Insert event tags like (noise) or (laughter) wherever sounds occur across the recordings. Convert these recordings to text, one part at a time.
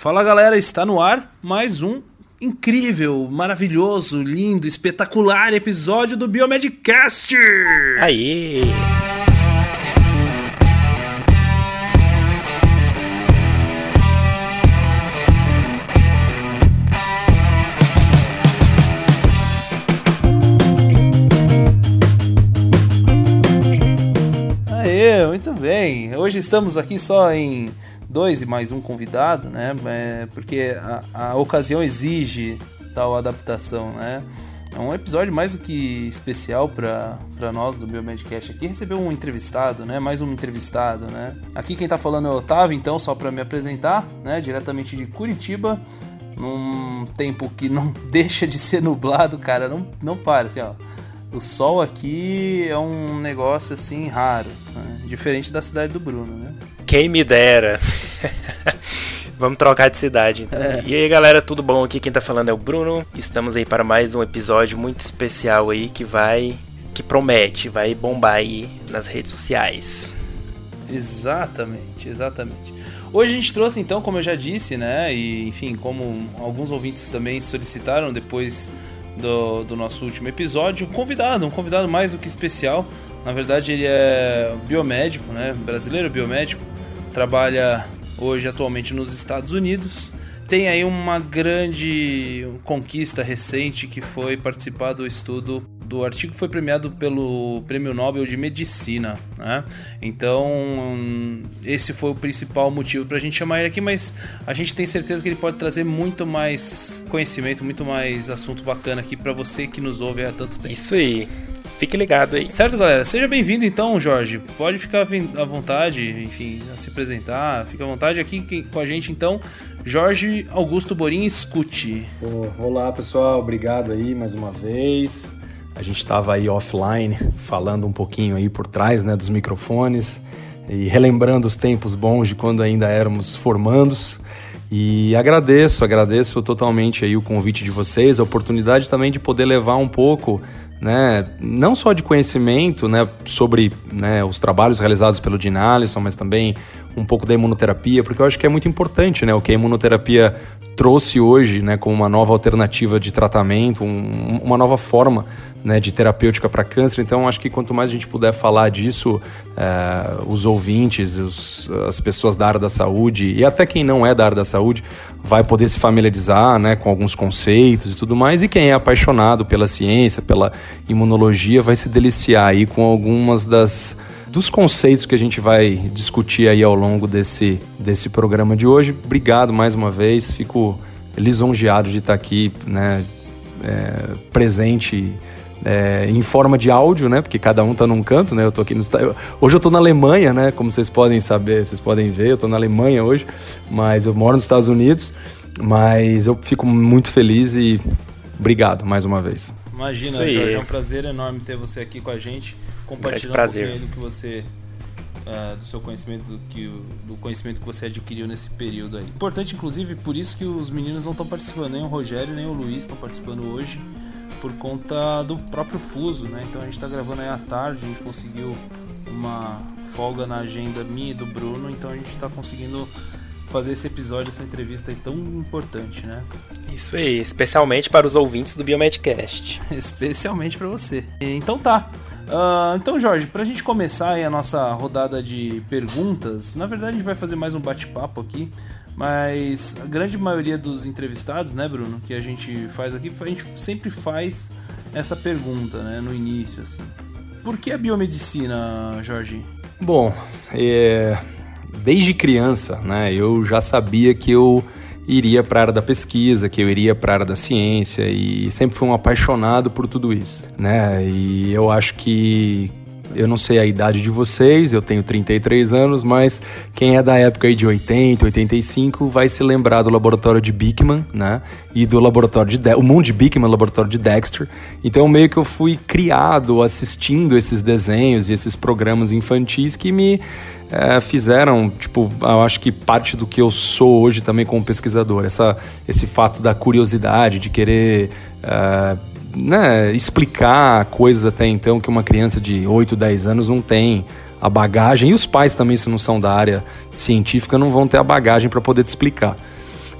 Fala galera, está no ar mais um incrível, maravilhoso, lindo, espetacular episódio do Biomedcast! Aí! Aê, muito bem. Hoje estamos aqui só em dois e mais um convidado, né? É, porque a, a ocasião exige tal adaptação, né? É um episódio mais do que especial para nós do Biomedcast aqui. Receber um entrevistado, né? Mais um entrevistado, né? Aqui quem tá falando é o Otávio, então, só para me apresentar, né? Diretamente de Curitiba, num tempo que não (laughs) deixa de ser nublado, cara. Não, não para, assim, ó. O sol aqui é um negócio assim raro, né? diferente da cidade do Bruno, né? Quem me dera. (laughs) Vamos trocar de cidade, então. É. E aí, galera, tudo bom? Aqui quem tá falando é o Bruno. Estamos aí para mais um episódio muito especial aí que vai que promete, vai bombar aí nas redes sociais. Exatamente, exatamente. Hoje a gente trouxe então, como eu já disse, né, e enfim, como alguns ouvintes também solicitaram depois do, do nosso último episódio, um convidado, um convidado mais do que especial. Na verdade, ele é biomédico, né, brasileiro biomédico, trabalha hoje atualmente nos Estados Unidos. Tem aí uma grande conquista recente que foi participar do estudo do artigo foi premiado pelo Prêmio Nobel de Medicina, né? Então, esse foi o principal motivo para a gente chamar ele aqui, mas a gente tem certeza que ele pode trazer muito mais conhecimento, muito mais assunto bacana aqui para você que nos ouve há tanto tempo. Isso aí. Fique ligado aí. Certo, galera? Seja bem-vindo então, Jorge. Pode ficar à vontade, enfim, a se apresentar. Fica à vontade aqui com a gente então. Jorge Augusto Borim, escute. olá, pessoal. Obrigado aí mais uma vez. A gente estava aí offline falando um pouquinho aí por trás, né, dos microfones e relembrando os tempos bons de quando ainda éramos formandos. E agradeço, agradeço totalmente aí o convite de vocês, a oportunidade também de poder levar um pouco né, não só de conhecimento né, sobre né, os trabalhos realizados pelo Dean Allison, mas também um pouco da imunoterapia, porque eu acho que é muito importante né, o que a imunoterapia trouxe hoje né, como uma nova alternativa de tratamento, um, uma nova forma né, de terapêutica para câncer. Então, acho que quanto mais a gente puder falar disso, é, os ouvintes, os, as pessoas da área da saúde e até quem não é da área da saúde vai poder se familiarizar né, com alguns conceitos e tudo mais. E quem é apaixonado pela ciência, pela imunologia, vai se deliciar aí com algumas das dos conceitos que a gente vai discutir aí ao longo desse, desse programa de hoje. Obrigado mais uma vez, fico lisonjeado de estar aqui, né, é, presente é, em forma de áudio, né? Porque cada um tá num canto, né? Eu tô aqui no hoje eu tô na Alemanha, né? Como vocês podem saber, vocês podem ver, eu tô na Alemanha hoje, mas eu moro nos Estados Unidos. Mas eu fico muito feliz e obrigado mais uma vez. Imagina, Jorge, é um prazer enorme ter você aqui com a gente compartilhando prazer. um pouquinho do que você uh, do seu conhecimento do, que, do conhecimento que você adquiriu nesse período aí. Importante, inclusive, por isso que os meninos não estão participando, nem o Rogério nem o Luiz estão participando hoje por conta do próprio fuso, né? Então a gente está gravando aí à tarde, a gente conseguiu uma folga na agenda minha e do Bruno, então a gente está conseguindo fazer esse episódio, essa entrevista aí tão importante, né? Isso aí, especialmente para os ouvintes do Biomedcast. (laughs) especialmente para você. Então tá. Uh, então, Jorge, para a gente começar a nossa rodada de perguntas, na verdade a gente vai fazer mais um bate-papo aqui, mas a grande maioria dos entrevistados, né, Bruno, que a gente faz aqui, a gente sempre faz essa pergunta, né, no início, assim. Por que a biomedicina, Jorge? Bom, é, desde criança, né, eu já sabia que eu iria para a área da pesquisa, que eu iria para a área da ciência e sempre fui um apaixonado por tudo isso, né? E eu acho que eu não sei a idade de vocês, eu tenho 33 anos, mas quem é da época aí de 80, 85 vai se lembrar do laboratório de Beekman, né? E do laboratório de De o mundo de Beekman, laboratório de Dexter. Então meio que eu fui criado assistindo esses desenhos e esses programas infantis que me é, fizeram, tipo, eu acho que parte do que eu sou hoje também como pesquisador, essa, esse fato da curiosidade, de querer é, né, explicar coisas até então que uma criança de 8, 10 anos não tem a bagagem, e os pais também, se não são da área científica, não vão ter a bagagem para poder te explicar.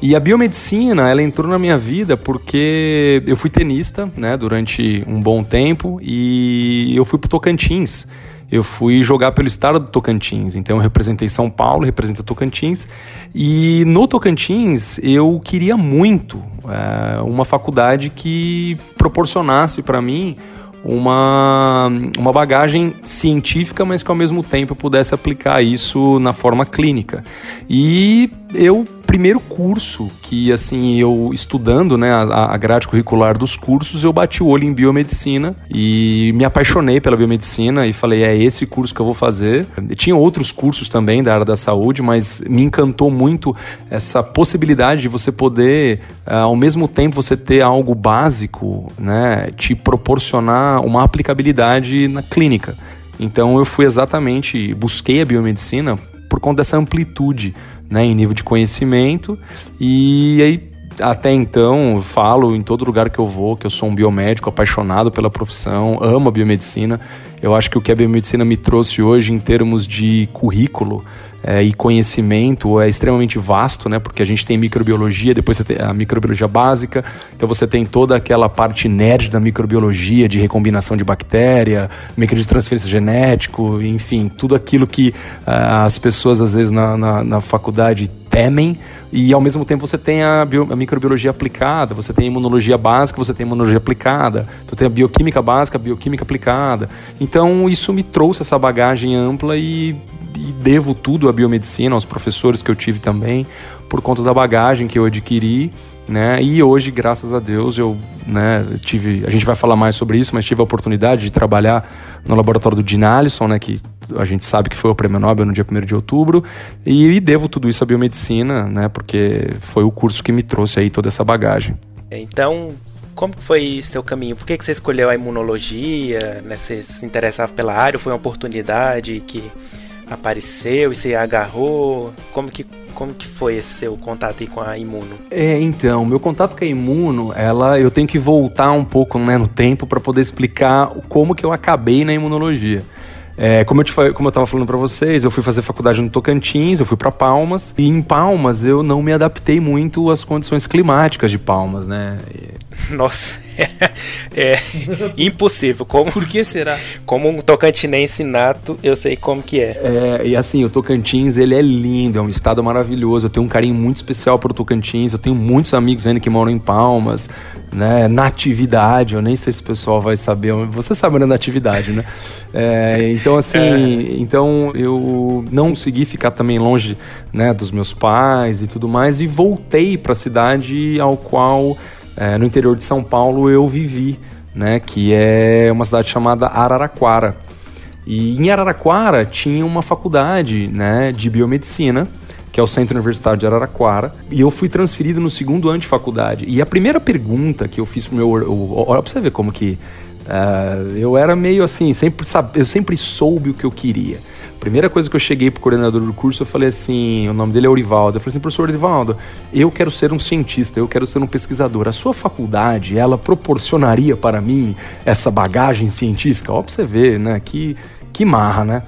E a biomedicina, ela entrou na minha vida porque eu fui tenista, né, durante um bom tempo e eu fui pro Tocantins. Eu fui jogar pelo estado do Tocantins, então eu representei São Paulo, representei Tocantins. E no Tocantins eu queria muito é, uma faculdade que proporcionasse para mim uma, uma bagagem científica, mas que ao mesmo tempo pudesse aplicar isso na forma clínica. E eu primeiro curso que, assim, eu estudando, né, a, a grade curricular dos cursos, eu bati o olho em biomedicina e me apaixonei pela biomedicina e falei, é esse curso que eu vou fazer. Tinha outros cursos também da área da saúde, mas me encantou muito essa possibilidade de você poder, eh, ao mesmo tempo, você ter algo básico, né, te proporcionar uma aplicabilidade na clínica. Então eu fui exatamente, busquei a biomedicina por conta dessa amplitude né, em nível de conhecimento. E aí, até então, falo em todo lugar que eu vou que eu sou um biomédico apaixonado pela profissão, amo a biomedicina. Eu acho que o que a biomedicina me trouxe hoje em termos de currículo é, e conhecimento é extremamente vasto, né? Porque a gente tem microbiologia, depois você tem a microbiologia básica, então você tem toda aquela parte nerd da microbiologia, de recombinação de bactéria, mecanismo de transferência genético, enfim, tudo aquilo que uh, as pessoas às vezes na, na, na faculdade temem e ao mesmo tempo você tem a, bio, a, microbiologia aplicada, você tem a imunologia básica, você tem a imunologia aplicada, você tem a bioquímica básica, a bioquímica aplicada. Então isso me trouxe essa bagagem ampla e e devo tudo à biomedicina, aos professores que eu tive também, por conta da bagagem que eu adquiri, né? E hoje, graças a Deus, eu, né, tive, a gente vai falar mais sobre isso, mas tive a oportunidade de trabalhar no laboratório do Dean Allison, né, que a gente sabe que foi o prêmio Nobel no dia 1 de outubro, e devo tudo isso à biomedicina, né, porque foi o curso que me trouxe aí toda essa bagagem. Então, como foi seu caminho? Por que, que você escolheu a imunologia? Né? Você se interessava pela área? Foi uma oportunidade que apareceu e você agarrou? Como que, como que foi esse seu contato aí com a Imuno? É, então, meu contato com a Imuno, ela, eu tenho que voltar um pouco né, no tempo para poder explicar como que eu acabei na imunologia. É, como eu te como eu estava falando para vocês, eu fui fazer faculdade no Tocantins, eu fui para Palmas e em Palmas eu não me adaptei muito às condições climáticas de Palmas, né? (laughs) Nossa, é, impossível. Como, Por que será? Como um tocantinense nato, eu sei como que é. é. E assim, o Tocantins, ele é lindo, é um estado maravilhoso. Eu tenho um carinho muito especial pro Tocantins. Eu tenho muitos amigos ainda que moram em Palmas, né? Natividade, eu nem sei se o pessoal vai saber. Você sabe né, natividade, né? É, então, assim, (laughs) é. então eu não consegui ficar também longe né, dos meus pais e tudo mais. E voltei para a cidade ao qual é, no interior de São Paulo eu vivi, né, que é uma cidade chamada Araraquara. E em Araraquara tinha uma faculdade né, de biomedicina, que é o Centro Universitário de Araraquara, e eu fui transferido no segundo ano de faculdade. E a primeira pergunta que eu fiz pro meu. Olha pra você ver como que. Uh, eu era meio assim, sempre, eu sempre soube o que eu queria. Primeira coisa que eu cheguei pro coordenador do curso, eu falei assim, o nome dele é Orivaldo. Eu falei assim, professor Orivaldo, eu quero ser um cientista, eu quero ser um pesquisador. A sua faculdade, ela proporcionaria para mim essa bagagem científica? Ó, pra você ver, né? Que, que marra, né?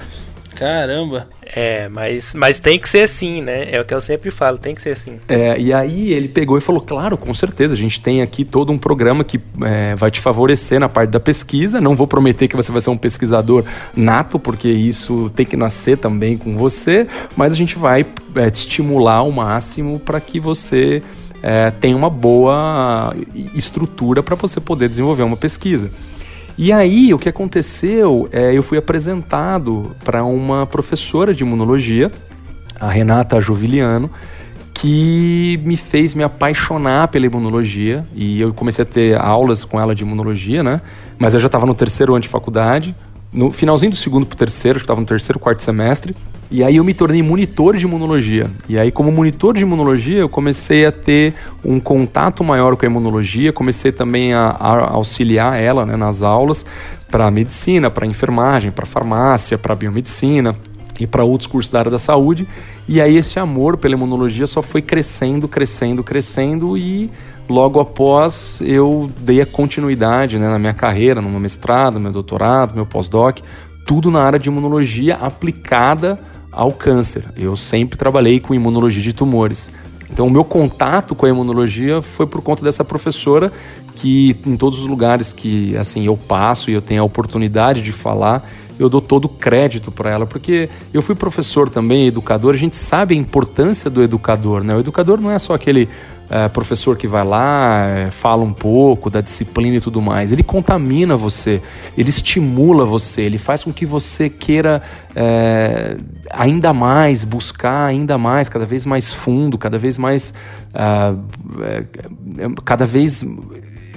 Caramba! É, mas, mas tem que ser assim, né? É o que eu sempre falo, tem que ser assim. É, e aí ele pegou e falou: claro, com certeza, a gente tem aqui todo um programa que é, vai te favorecer na parte da pesquisa. Não vou prometer que você vai ser um pesquisador nato, porque isso tem que nascer também com você, mas a gente vai é, te estimular ao máximo para que você é, tenha uma boa estrutura para você poder desenvolver uma pesquisa. E aí, o que aconteceu é eu fui apresentado para uma professora de imunologia, a Renata Juviliano, que me fez me apaixonar pela imunologia e eu comecei a ter aulas com ela de imunologia, né? Mas eu já estava no terceiro ano de faculdade, no finalzinho do segundo para o terceiro, estava no terceiro, quarto semestre. E aí eu me tornei monitor de imunologia. E aí, como monitor de imunologia, eu comecei a ter um contato maior com a imunologia, comecei também a, a auxiliar ela né, nas aulas para medicina, para enfermagem, para farmácia, para biomedicina e para outros cursos da área da saúde. E aí esse amor pela imunologia só foi crescendo, crescendo, crescendo e logo após eu dei a continuidade né, na minha carreira, no meu mestrado, meu doutorado, meu pós-doc, tudo na área de imunologia aplicada ao câncer. Eu sempre trabalhei com imunologia de tumores. Então, o meu contato com a imunologia foi por conta dessa professora que, em todos os lugares que assim eu passo e eu tenho a oportunidade de falar, eu dou todo o crédito para ela, porque eu fui professor também, educador, a gente sabe a importância do educador, né? O educador não é só aquele é, professor que vai lá, é, fala um pouco da disciplina e tudo mais. Ele contamina você, ele estimula você, ele faz com que você queira é, ainda mais buscar, ainda mais, cada vez mais fundo, cada vez mais. Uh, cada vez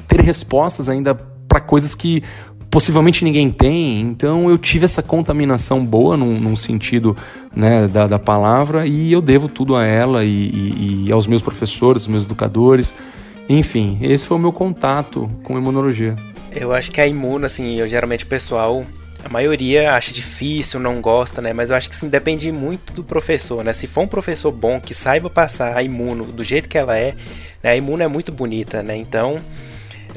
ter respostas ainda para coisas que possivelmente ninguém tem. Então eu tive essa contaminação boa num, num sentido né, da, da, palavra e eu devo tudo a ela e, e, e aos meus professores, meus educadores. Enfim, esse foi o meu contato com imunologia. Eu acho que a imuno, assim, eu geralmente o pessoal, a maioria acha difícil, não gosta, né? Mas eu acho que sim, depende muito do professor, né? Se for um professor bom que saiba passar a imuno do jeito que ela é, né? a imuno é muito bonita, né? Então,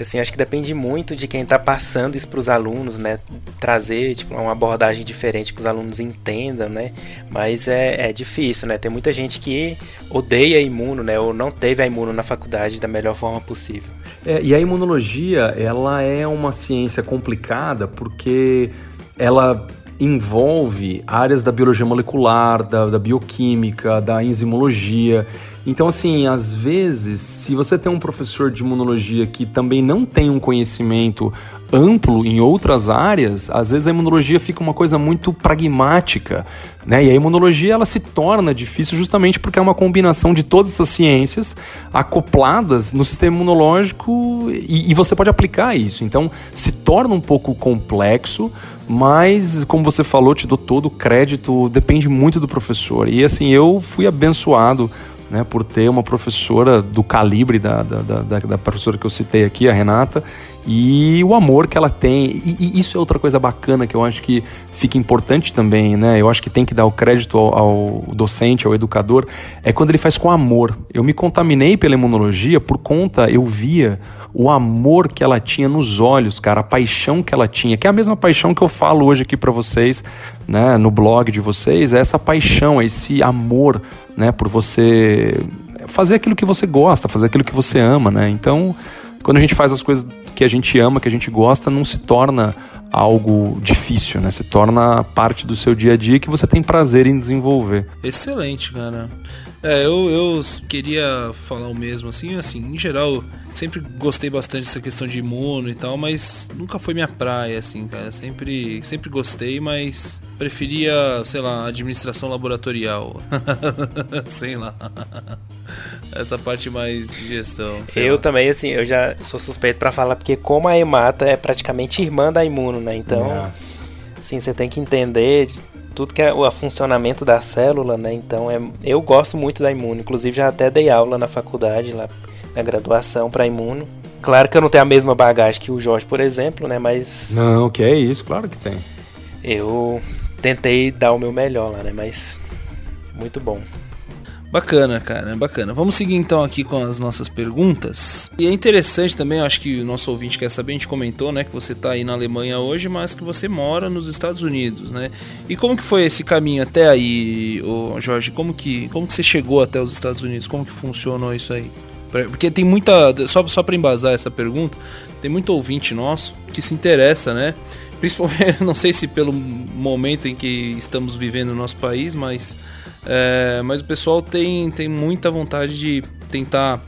assim, acho que depende muito de quem está passando isso para os alunos, né? Trazer tipo, uma abordagem diferente que os alunos entendam, né? Mas é, é difícil, né? Tem muita gente que odeia imuno, né? Ou não teve a imuno na faculdade da melhor forma possível. É, e a imunologia, ela é uma ciência complicada porque ela envolve áreas da biologia molecular, da, da bioquímica, da enzimologia. Então, assim, às vezes, se você tem um professor de imunologia que também não tem um conhecimento amplo em outras áreas, às vezes a imunologia fica uma coisa muito pragmática, né? E a imunologia ela se torna difícil justamente porque é uma combinação de todas essas ciências acopladas no sistema imunológico e, e você pode aplicar isso. Então, se torna um pouco complexo, mas como você falou, te dou todo o crédito, depende muito do professor. E assim, eu fui abençoado né, por ter uma professora do calibre da, da, da, da, professora que eu citei aqui, a Renata, e o amor que ela tem. E, e, isso é outra coisa bacana que eu acho que fica importante também, né? Eu acho que tem que dar o crédito ao, ao docente, ao educador, é quando ele faz com amor. Eu me contaminei pela imunologia por conta, eu via o amor que ela tinha nos olhos, cara, a paixão que ela tinha, que é a mesma paixão que eu falo hoje aqui para vocês, né, no blog de vocês, é essa paixão, é esse amor né? Por você fazer aquilo que você gosta, fazer aquilo que você ama, né? Então, quando a gente faz as coisas que a gente ama, que a gente gosta, não se torna algo difícil, né? Se torna parte do seu dia a dia que você tem prazer em desenvolver. Excelente, cara. É, eu, eu queria falar o mesmo, assim, assim, em geral, sempre gostei bastante dessa questão de imuno e tal, mas nunca foi minha praia, assim, cara. Sempre, sempre gostei, mas preferia, sei lá, administração laboratorial. (laughs) sei lá. Essa parte mais de gestão. Eu lá. também, assim, eu já sou suspeito para falar, porque como a Emata é praticamente irmã da Imuno, né? Então, é. assim, você tem que entender tudo que é o funcionamento da célula, né? Então é, eu gosto muito da imuno, inclusive já até dei aula na faculdade, lá na graduação para imuno. Claro que eu não tenho a mesma bagagem que o Jorge, por exemplo, né? Mas. Não, que é isso, claro que tem. Eu tentei dar o meu melhor lá, né? Mas. Muito bom. Bacana, cara, bacana. Vamos seguir então aqui com as nossas perguntas. E é interessante também, acho que o nosso ouvinte quer saber, a gente comentou, né, que você está aí na Alemanha hoje, mas que você mora nos Estados Unidos, né? E como que foi esse caminho até aí, ô Jorge? Como que, como que você chegou até os Estados Unidos? Como que funcionou isso aí? Porque tem muita. Só, só para embasar essa pergunta, tem muito ouvinte nosso que se interessa, né? Principalmente, (laughs) não sei se pelo momento em que estamos vivendo no nosso país, mas é, mas o pessoal tem, tem muita vontade de tentar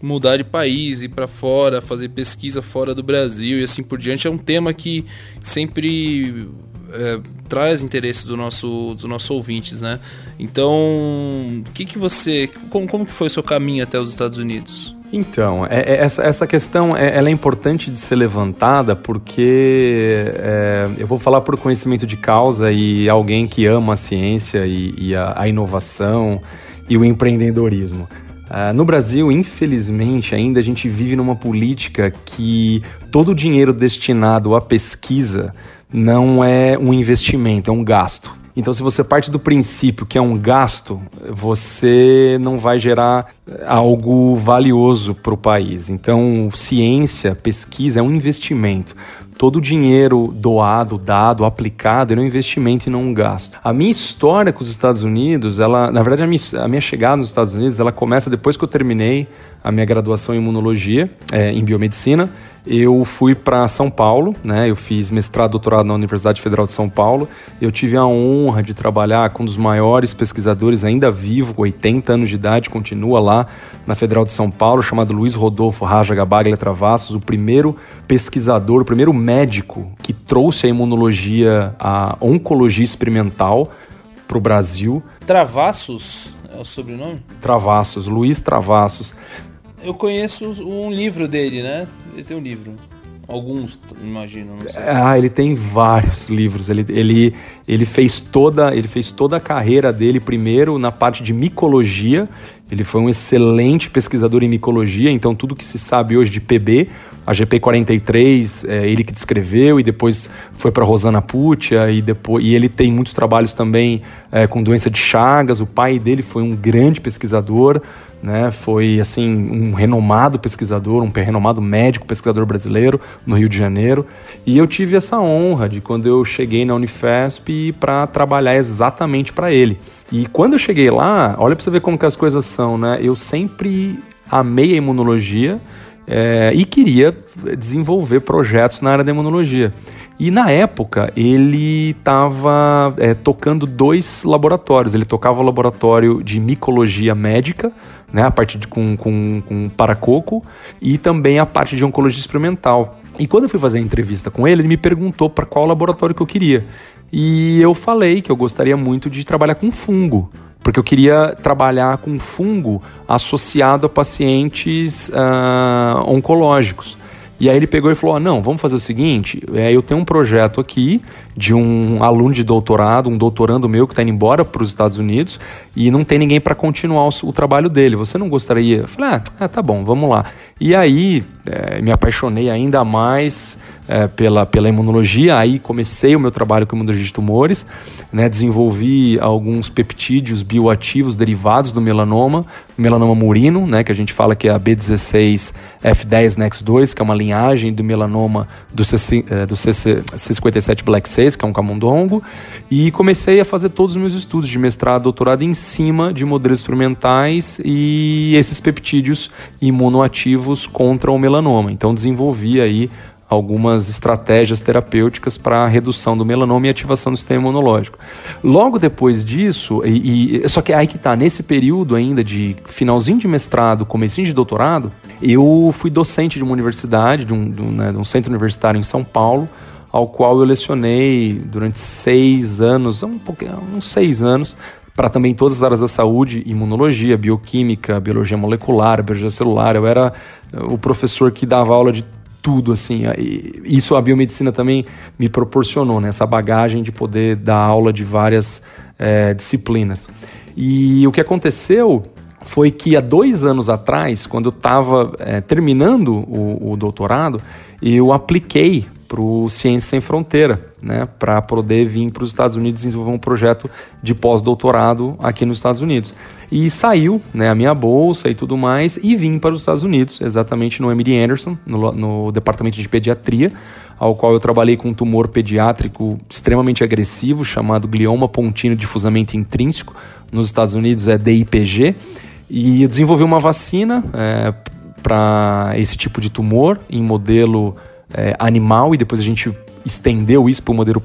mudar de país, ir para fora, fazer pesquisa fora do Brasil e assim por diante. É um tema que sempre é, traz interesse do nosso, dos nossos ouvintes, né? Então, que, que você. Como, como que foi o seu caminho até os Estados Unidos? Então, é, é, essa, essa questão é, ela é importante de ser levantada porque é, eu vou falar por conhecimento de causa e alguém que ama a ciência e, e a, a, inovação e o empreendedorismo. Uh, no Brasil, infelizmente, ainda a gente vive numa política que todo o dinheiro destinado à pesquisa não é um investimento, é um gasto. Então, se você parte do princípio que é um gasto, você não vai gerar algo valioso para o país. Então, ciência, pesquisa é um investimento todo o dinheiro doado, dado, aplicado, é um investimento e não um gasto. A minha história com os Estados Unidos, ela, na verdade, a minha, a minha chegada nos Estados Unidos, ela começa depois que eu terminei a minha graduação em imunologia, é, em biomedicina eu fui para São Paulo, né? Eu fiz mestrado, doutorado na Universidade Federal de São Paulo. Eu tive a honra de trabalhar com um dos maiores pesquisadores ainda vivo, 80 anos de idade, continua lá na Federal de São Paulo, chamado Luiz Rodolfo Raja Gabaglia Travassos, o primeiro pesquisador, o primeiro médico que trouxe a imunologia, a oncologia experimental para o Brasil. Travassos é o sobrenome? Travassos, Luiz Travassos. Eu conheço um livro dele, né? Ele tem um livro. Alguns, imagino. Ah, ele tem vários livros. Ele, ele, ele, fez toda, ele fez toda a carreira dele primeiro na parte de micologia. Ele foi um excelente pesquisador em micologia, então tudo que se sabe hoje de PB, a GP43, é ele que descreveu e depois foi para Rosana Puccia e depois e ele tem muitos trabalhos também é, com doença de Chagas. O pai dele foi um grande pesquisador né? Foi assim um renomado pesquisador, um renomado médico pesquisador brasileiro no Rio de Janeiro. E eu tive essa honra de quando eu cheguei na Unifesp para trabalhar exatamente para ele. E quando eu cheguei lá, olha para você ver como que as coisas são, né? Eu sempre amei a imunologia é, e queria desenvolver projetos na área da imunologia. E na época ele estava é, tocando dois laboratórios. Ele tocava o laboratório de micologia médica, né, a parte de, com, com, com paracoco, e também a parte de oncologia experimental. E quando eu fui fazer a entrevista com ele, ele me perguntou para qual laboratório que eu queria. E eu falei que eu gostaria muito de trabalhar com fungo, porque eu queria trabalhar com fungo associado a pacientes uh, oncológicos. E aí ele pegou e falou: ah, não, vamos fazer o seguinte: é, eu tenho um projeto aqui de um aluno de doutorado, um doutorando meu que está indo embora para os Estados Unidos e não tem ninguém para continuar o, o, trabalho dele. Você não gostaria? Eu falei: ah, ah tá bom, vamos lá. E aí é, me apaixonei ainda mais é, pela, pela imunologia. Aí comecei o meu trabalho com imunologia de tumores, né, desenvolvi alguns peptídeos bioativos derivados do melanoma, melanoma murino, né, que a gente fala que é a B16 F10 NEX2, que é uma linhagem do melanoma do, CC, é, do CC, C57 Black 6, que é um camundongo, e comecei a fazer todos os meus estudos de mestrado, doutorado em cima de modelos experimentais e esses peptídeos imunoativos contra o melanoma. Então desenvolvi aí algumas estratégias terapêuticas para a redução do melanoma e ativação do sistema imunológico. Logo depois disso, e, e só que aí que está nesse período ainda de finalzinho de mestrado, comecinho de doutorado, eu fui docente de uma universidade, de um, de um, né, de um centro universitário em São Paulo, ao qual eu lecionei durante seis anos, um pouquinho, uns seis anos, para também todas as áreas da saúde, imunologia, bioquímica, biologia molecular, biologia celular. Eu era o professor que dava aula de tudo, assim. Isso a biomedicina também me proporcionou, né? Essa bagagem de poder dar aula de várias é, disciplinas. E o que aconteceu foi que há dois anos atrás, quando eu estava é, terminando o, o doutorado, eu apliquei para o Ciência Sem Fronteira, né, para poder vir para os Estados Unidos desenvolver um projeto de pós-doutorado aqui nos Estados Unidos. E saiu né, a minha bolsa e tudo mais, e vim para os Estados Unidos, exatamente no MD Anderson, no, no departamento de pediatria, ao qual eu trabalhei com um tumor pediátrico extremamente agressivo, chamado glioma pontino difusamente intrínseco, nos Estados Unidos é DIPG, e eu desenvolvi uma vacina é, para esse tipo de tumor em modelo é, animal e depois a gente estendeu isso para o modelo,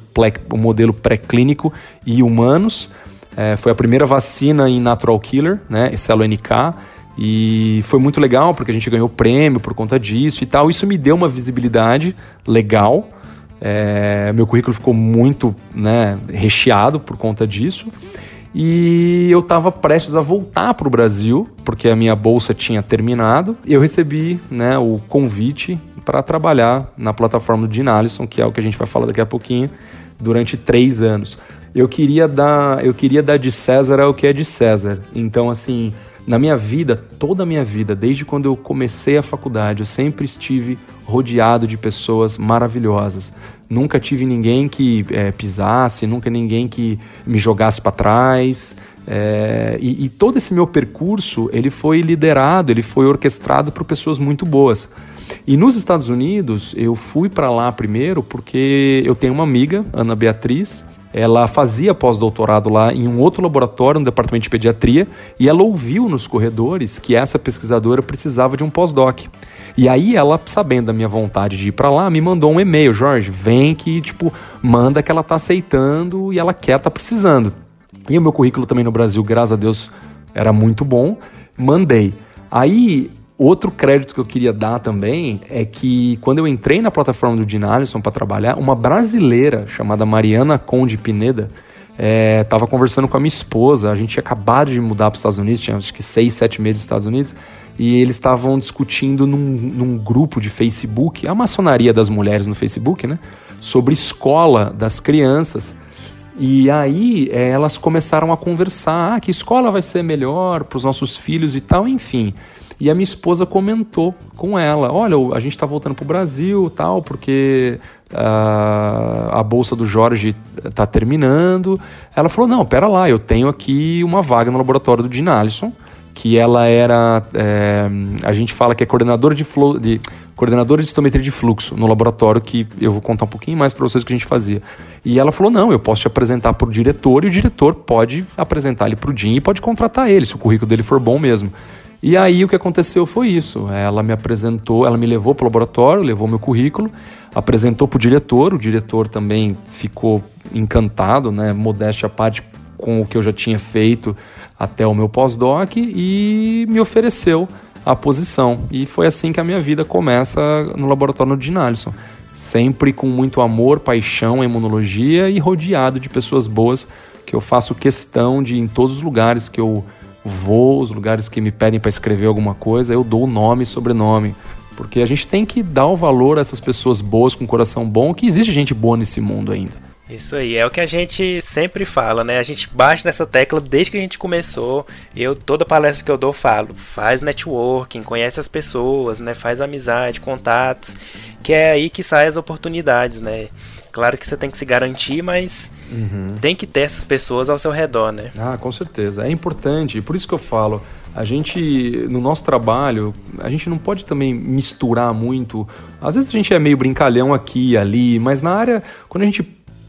modelo pré-clínico e humanos. É, foi a primeira vacina em Natural Killer, né, célula NK, e foi muito legal porque a gente ganhou prêmio por conta disso e tal. Isso me deu uma visibilidade legal. É, meu currículo ficou muito né, recheado por conta disso. E eu estava prestes a voltar para o Brasil, porque a minha bolsa tinha terminado. E eu recebi né, o convite para trabalhar na plataforma do Dean Allison, que é o que a gente vai falar daqui a pouquinho, durante três anos. Eu queria dar, eu queria dar de César ao que é de César. Então, assim, Na minha vida, toda a minha vida, desde quando eu comecei a faculdade, eu sempre estive rodeado de pessoas maravilhosas. Nunca tive ninguém que é, pisasse, nunca ninguém que me jogasse para trás. É, e, e, todo esse meu percurso ele foi liderado, ele foi orquestrado por pessoas muito boas. E nos Estados Unidos eu fui para lá primeiro porque eu tenho uma amiga, Ana Beatriz, ela fazia pós-doutorado lá em um outro laboratório, no departamento de pediatria, e ela ouviu nos corredores que essa pesquisadora precisava de um pós-doc. E aí ela, sabendo da minha vontade de ir para lá, me mandou um e-mail, Jorge, vem que tipo manda que ela tá aceitando e ela quer tá precisando. E o meu currículo também no Brasil, graças a Deus, era muito bom. Mandei. Aí Outro crédito que eu queria dar também é que quando eu entrei na plataforma do Dean Alisson para trabalhar, uma brasileira chamada Mariana Conde Pineda estava é, conversando com a minha esposa. A gente tinha acabado de mudar para os Estados Unidos, tinha acho que seis, sete meses nos Estados Unidos, e eles estavam discutindo num, num grupo de Facebook, a maçonaria das mulheres no Facebook, né? Sobre escola das crianças. E aí é, elas começaram a conversar, ah, que escola vai ser melhor para os nossos filhos e tal, enfim. E a minha esposa comentou com ela: Olha, a gente está voltando para o Brasil, tal, porque uh, a bolsa do Jorge está terminando. Ela falou: Não, pera lá, eu tenho aqui uma vaga no laboratório do Jean Allison, que ela era. É, a gente fala que é coordenadora de, de coordenadora de estometria de fluxo no laboratório, que eu vou contar um pouquinho mais para vocês o que a gente fazia. E ela falou: não, eu posso te apresentar para o diretor e o diretor pode apresentar ele para o Jim e pode contratar ele, se o currículo dele for bom mesmo. E aí o que aconteceu foi isso. Ela me apresentou, ela me levou para o laboratório, levou meu currículo, apresentou para o diretor. O diretor também ficou encantado, né, modéstia à parte, com o que eu já tinha feito até o meu pós-doc e me ofereceu a posição. E foi assim que a minha vida começa no laboratório de Nalson. Sempre com muito amor, paixão, imunologia e rodeado de pessoas boas que eu faço questão de, em todos os lugares que eu vou, os lugares que me pedem para escrever alguma coisa, eu dou o nome e sobrenome. Porque a gente tem que dar o valor a essas pessoas boas, com coração bom, que existe gente boa nesse mundo ainda. Isso aí, é o que a gente sempre fala, né? A gente bate nessa tecla desde que a gente começou. Eu, toda palestra que eu dou, falo: faz networking, conhece as pessoas, né? Faz amizade, contatos, que é aí que saem as oportunidades, né? Claro que você tem que se garantir, mas uhum. tem que ter essas pessoas ao seu redor, né? Ah, com certeza. É importante. Por isso que eu falo, a gente, no nosso trabalho, a gente não pode também misturar muito. Às vezes a gente é meio brincalhão aqui e ali, mas na área, quando a gente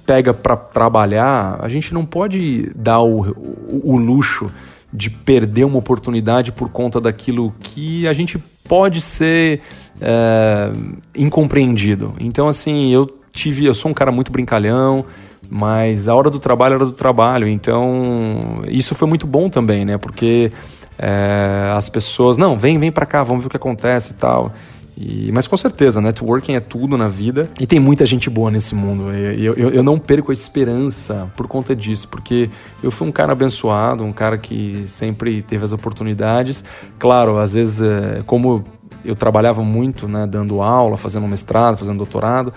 pega para trabalhar, a gente não pode dar o, o, o luxo de perder uma oportunidade por conta daquilo que a gente pode ser é, incompreendido. Então, assim, eu tive, eu sou um cara muito brincalhão, mas a hora do trabalho era do trabalho, então isso foi muito bom também, né? Porque é, as pessoas, não, vem, vem para cá, vamos ver o que acontece e tal. E, mas com certeza, networking é tudo na vida e tem muita gente boa nesse mundo. Eu, eu, eu, não perco a esperança por conta disso, porque eu fui um cara abençoado, um cara que sempre teve as oportunidades. Claro, às vezes, é, como eu trabalhava muito, né, dando aula, fazendo mestrado, fazendo doutorado,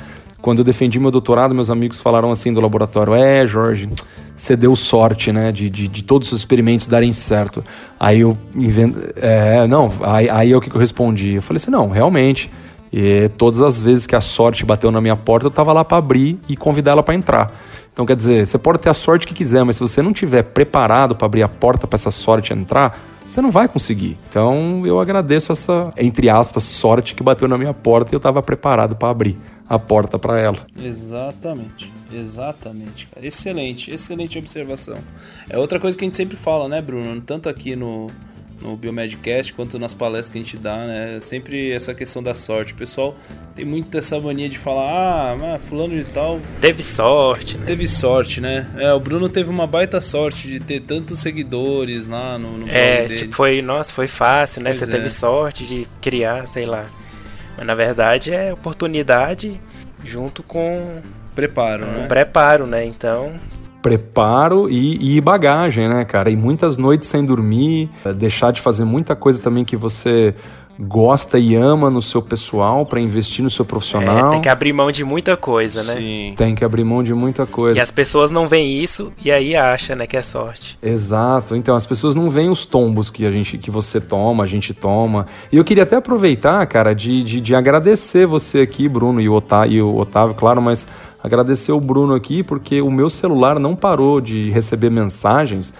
quando eu defendi meu doutorado, meus amigos falaram assim do laboratório: É, Jorge, você deu sorte, né, de, de, de todos os experimentos darem certo. Aí eu invent... é, não, aí, aí é o que eu respondi. Eu falei assim: não, realmente. E todas as vezes que a sorte bateu na minha porta, eu estava lá para abrir e convidar ela para entrar. Então, quer dizer, você pode ter a sorte que quiser, mas se você não tiver preparado para abrir a porta para essa sorte entrar, você não vai conseguir. Então, eu agradeço essa, entre aspas, sorte que bateu na minha porta e eu estava preparado para abrir a porta para ela. Exatamente. Exatamente, cara. Excelente, excelente observação. É outra coisa que a gente sempre fala, né, Bruno? Tanto aqui no, no Biomedcast quanto nas palestras que a gente dá, né? Sempre essa questão da sorte. O pessoal tem muito essa mania de falar, ah, fulano de tal. Teve sorte, né? Teve sorte, né? É, o Bruno teve uma baita sorte de ter tantos seguidores lá no, no É, tipo, foi, nossa, foi fácil, né? Pois Você é. teve sorte de criar, sei lá. Mas na verdade é oportunidade junto com preparo, um né? Preparo, né? Então preparo e, e, bagagem, né, cara? E muitas noites sem dormir, deixar de fazer muita coisa também que você gosta e ama no seu pessoal para investir no seu profissional. É, tem que abrir mão de muita coisa, né? Sim. Tem que abrir mão de muita coisa. E as pessoas não veem isso e aí acha, né, que é sorte. Exato. Então as pessoas não veem os tombos que a gente que você toma, a gente toma. E eu queria até aproveitar, cara, de, de, de agradecer você aqui, Bruno, e o, Otávio, e o Otávio, claro, mas agradecer o Bruno aqui porque o meu celular não parou de receber mensagens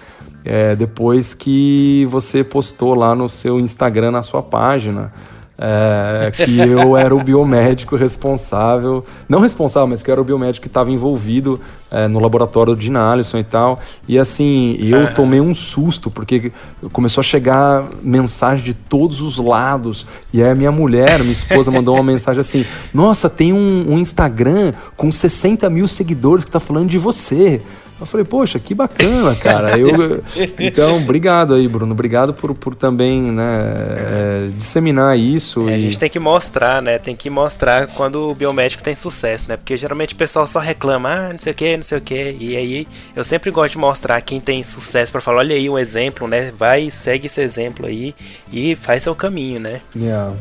é, depois que você postou lá no seu Instagram, na sua página, é, que eu (laughs) era o biomédico responsável, não responsável, mas que era o biomédico que estava envolvido é, no laboratório de Nalisson e tal. E assim, eu tomei um susto, porque começou a chegar mensagem de todos os lados. E aí a minha mulher, minha esposa, mandou uma (laughs) mensagem assim: Nossa, tem um, um Instagram com 60 mil seguidores que está falando de você. Eu falei, poxa, que bacana, cara. Eu, (laughs) então, obrigado aí, Bruno. Obrigado por, por também né, é, disseminar isso. É, e... A gente tem que mostrar, né? Tem que mostrar quando o biomédico tem sucesso, né? Porque geralmente o pessoal só reclama, ah, não sei o que, não sei o que. E aí eu sempre gosto de mostrar quem tem sucesso para falar, olha aí um exemplo, né? Vai, segue esse exemplo aí e faz seu caminho, né? Yeah.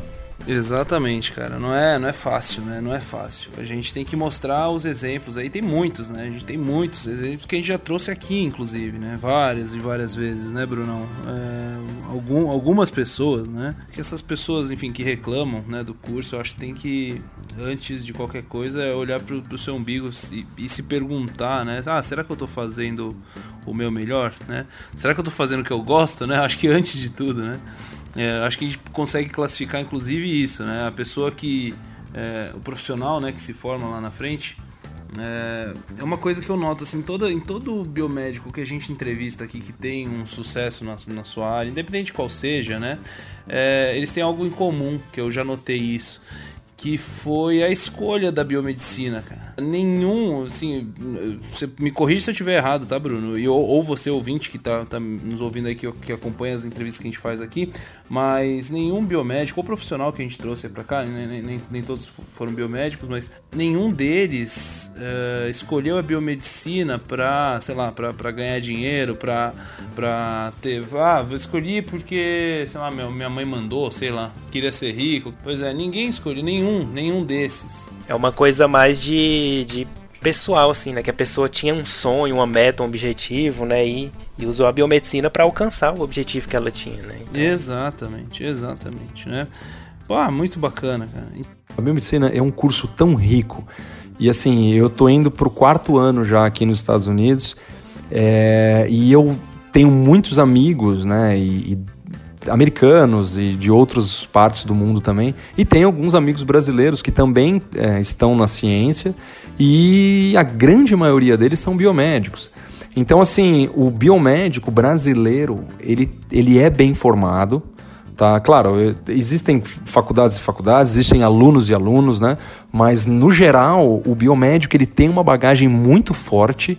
Exatamente, cara. Não é, não é fácil, né? Não é fácil. A gente tem que mostrar os exemplos aí. Tem muitos, né? A gente tem muitos exemplos que a gente já trouxe aqui, inclusive, né? Várias e várias vezes, né, Brunão? É, algum, algumas pessoas, né? Que essas pessoas, enfim, que reclamam né, do curso, eu acho que tem que, antes de qualquer coisa, é olhar pro, pro seu umbigo e, e se perguntar, né? Ah, será que eu tô fazendo o meu melhor, né? Será que eu tô fazendo o que eu gosto, né? Acho que antes de tudo, né? É, acho que a gente consegue classificar inclusive isso, né? A pessoa que. É, o profissional né, que se forma lá na frente. É, é uma coisa que eu noto assim, toda, em todo biomédico que a gente entrevista aqui que tem um sucesso na, na sua área, independente de qual seja, né? É, eles têm algo em comum, que eu já notei isso que foi a escolha da biomedicina, cara. Nenhum, assim, você me corrija se eu estiver errado, tá, Bruno? E, ou, ou você, ouvinte, que tá, tá nos ouvindo aí, que, acompanha as entrevistas que a gente faz aqui, mas nenhum biomédico ou profissional que a gente trouxe pra cá, nem, nem, nem todos foram biomédicos, mas nenhum deles uh, escolheu a biomedicina pra, sei lá, pra, pra ganhar dinheiro, pra, pra ter. Ah, vou escolher porque, sei lá, minha, minha mãe mandou, sei lá, queria ser rico. Pois é, ninguém escolheu, nenhum, nenhum desses. É uma coisa mais de, de pessoal, assim, né? Que a pessoa tinha um sonho, uma meta, um objetivo, né? E, e usou a biomedicina para alcançar o objetivo que ela tinha, né? Então... Exatamente, exatamente, né? Pô, muito bacana, cara. A biomedicina é um curso tão rico. E assim, eu tô indo pro quarto ano já aqui nos Estados Unidos. É, e eu tenho muitos amigos, né? E, e americanos e de outras partes do mundo também. E tem alguns amigos brasileiros que também é, estão na ciência e a grande maioria deles são biomédicos. Então, assim, o biomédico brasileiro, ele, ele é bem formado, tá? Claro, existem faculdades e faculdades, existem alunos e alunos, né? Mas, no geral, o biomédico, ele tem uma bagagem muito forte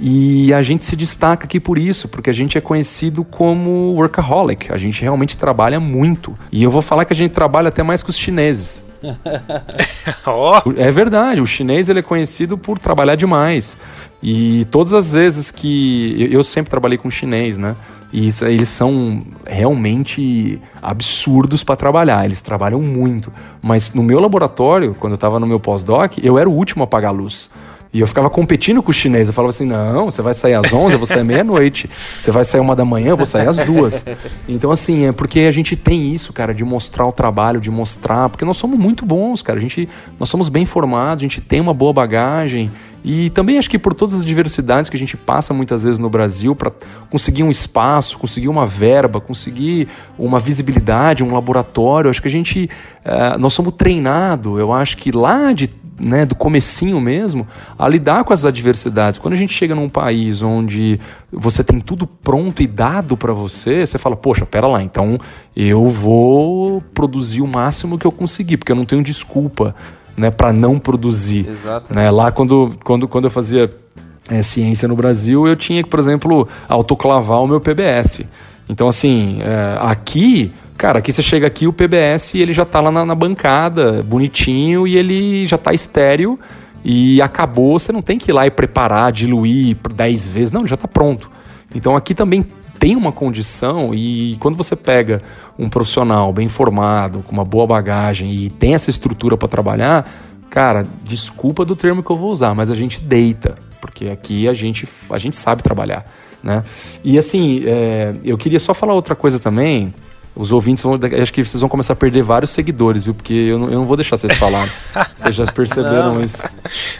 e a gente se destaca aqui por isso, porque a gente é conhecido como workaholic. A gente realmente trabalha muito. E eu vou falar que a gente trabalha até mais que os chineses. (laughs) oh. É verdade, o chinês ele é conhecido por trabalhar demais. E todas as vezes que. Eu sempre trabalhei com chinês, né? E eles são realmente absurdos para trabalhar, eles trabalham muito. Mas no meu laboratório, quando eu estava no meu pós-doc, eu era o último a apagar a luz. E eu ficava competindo com o chinês. Eu falava assim: não, você vai sair às 11, eu vou sair meia-noite. Você vai sair uma da manhã, eu vou sair às duas. Então, assim, é porque a gente tem isso, cara, de mostrar o trabalho, de mostrar. Porque nós somos muito bons, cara. A gente, nós somos bem formados, a gente tem uma boa bagagem. E também acho que por todas as diversidades que a gente passa muitas vezes no Brasil para conseguir um espaço, conseguir uma verba, conseguir uma visibilidade, um laboratório, acho que a gente uh, nós somos treinados. Eu acho que lá de né, do comecinho mesmo, a lidar com as adversidades. Quando a gente chega num país onde você tem tudo pronto e dado para você, você fala, poxa, pera lá, então eu vou produzir o máximo que eu conseguir, porque eu não tenho desculpa né, para não produzir. Exato. Né? Lá quando, quando, quando eu fazia é, ciência no Brasil, eu tinha que, por exemplo, autoclavar o meu PBS. Então, assim, é, aqui Cara, aqui você chega aqui, o PBS ele já tá lá na, na bancada, bonitinho, e ele já tá estéreo e acabou. Você não tem que ir lá e preparar, diluir por 10 vezes. Não, ele já tá pronto. Então aqui também tem uma condição e quando você pega um profissional bem formado, com uma boa bagagem e tem essa estrutura para trabalhar, cara, desculpa do termo que eu vou usar, mas a gente deita, porque aqui a gente, a gente sabe trabalhar, né? E assim, é, eu queria só falar outra coisa também, os ouvintes vão. Acho que vocês vão começar a perder vários seguidores, viu? Porque eu não, eu não vou deixar vocês falarem. (laughs) vocês já perceberam não. isso.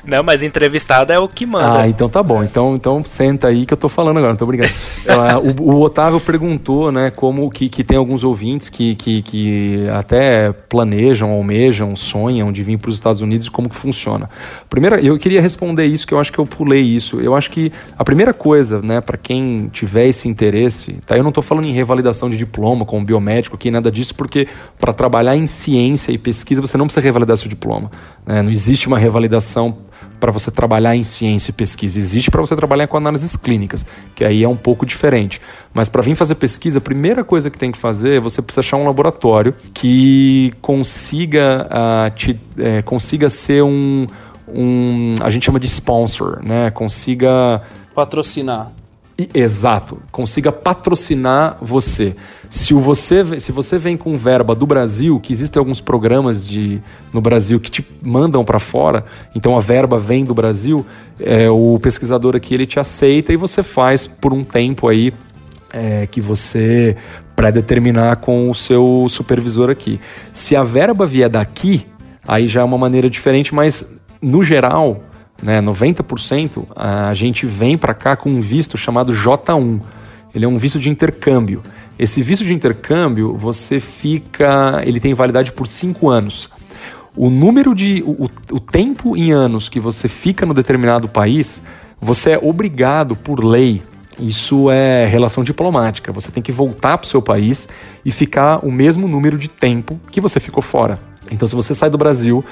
Não, mas entrevistado é o que manda. Ah, então tá bom. Então, então senta aí que eu tô falando agora, não tô brincando. uh, (laughs) o, o, Otávio perguntou, né, como que, que tem alguns ouvintes que, que, que até planejam, almejam, sonham de vir para os Estados Unidos e como que funciona. Primeiro, eu queria responder isso, que eu acho que eu pulei isso. Eu acho que a primeira coisa, né, para quem tiver esse interesse, tá? Eu não tô falando em revalidação de diploma com biomédico médico aqui, nada disso, porque para trabalhar em ciência e pesquisa você não precisa revalidar seu diploma. Né? Não existe uma revalidação para você trabalhar em ciência e pesquisa. Existe para você trabalhar com análises clínicas, que aí é um pouco diferente. Mas para vir fazer pesquisa, a primeira coisa que tem que fazer é você precisa achar um laboratório que consiga, uh, te, é, consiga ser um, um. A gente chama de sponsor, né? Consiga. Patrocinar. Exato, consiga patrocinar você. Se você, se você vem com verba do Brasil, que existem alguns programas de, no Brasil que te mandam para fora, então a verba vem do Brasil, é, o pesquisador aqui ele te aceita e você faz por um tempo aí é, que você pré-determinar com o seu supervisor aqui. Se a verba vier daqui, aí já é uma maneira diferente, mas no geral né, 90%, a gente vem para cá com um visto chamado J1. Ele é um visto de intercâmbio. Esse visto de intercâmbio, você fica. Ele tem validade por cinco anos. O número de. O, o tempo em anos que você fica no determinado país, você é obrigado por lei. Isso é relação diplomática. Você tem que voltar para o seu país e ficar o mesmo número de tempo que você ficou fora. Então, se você sai do Brasil,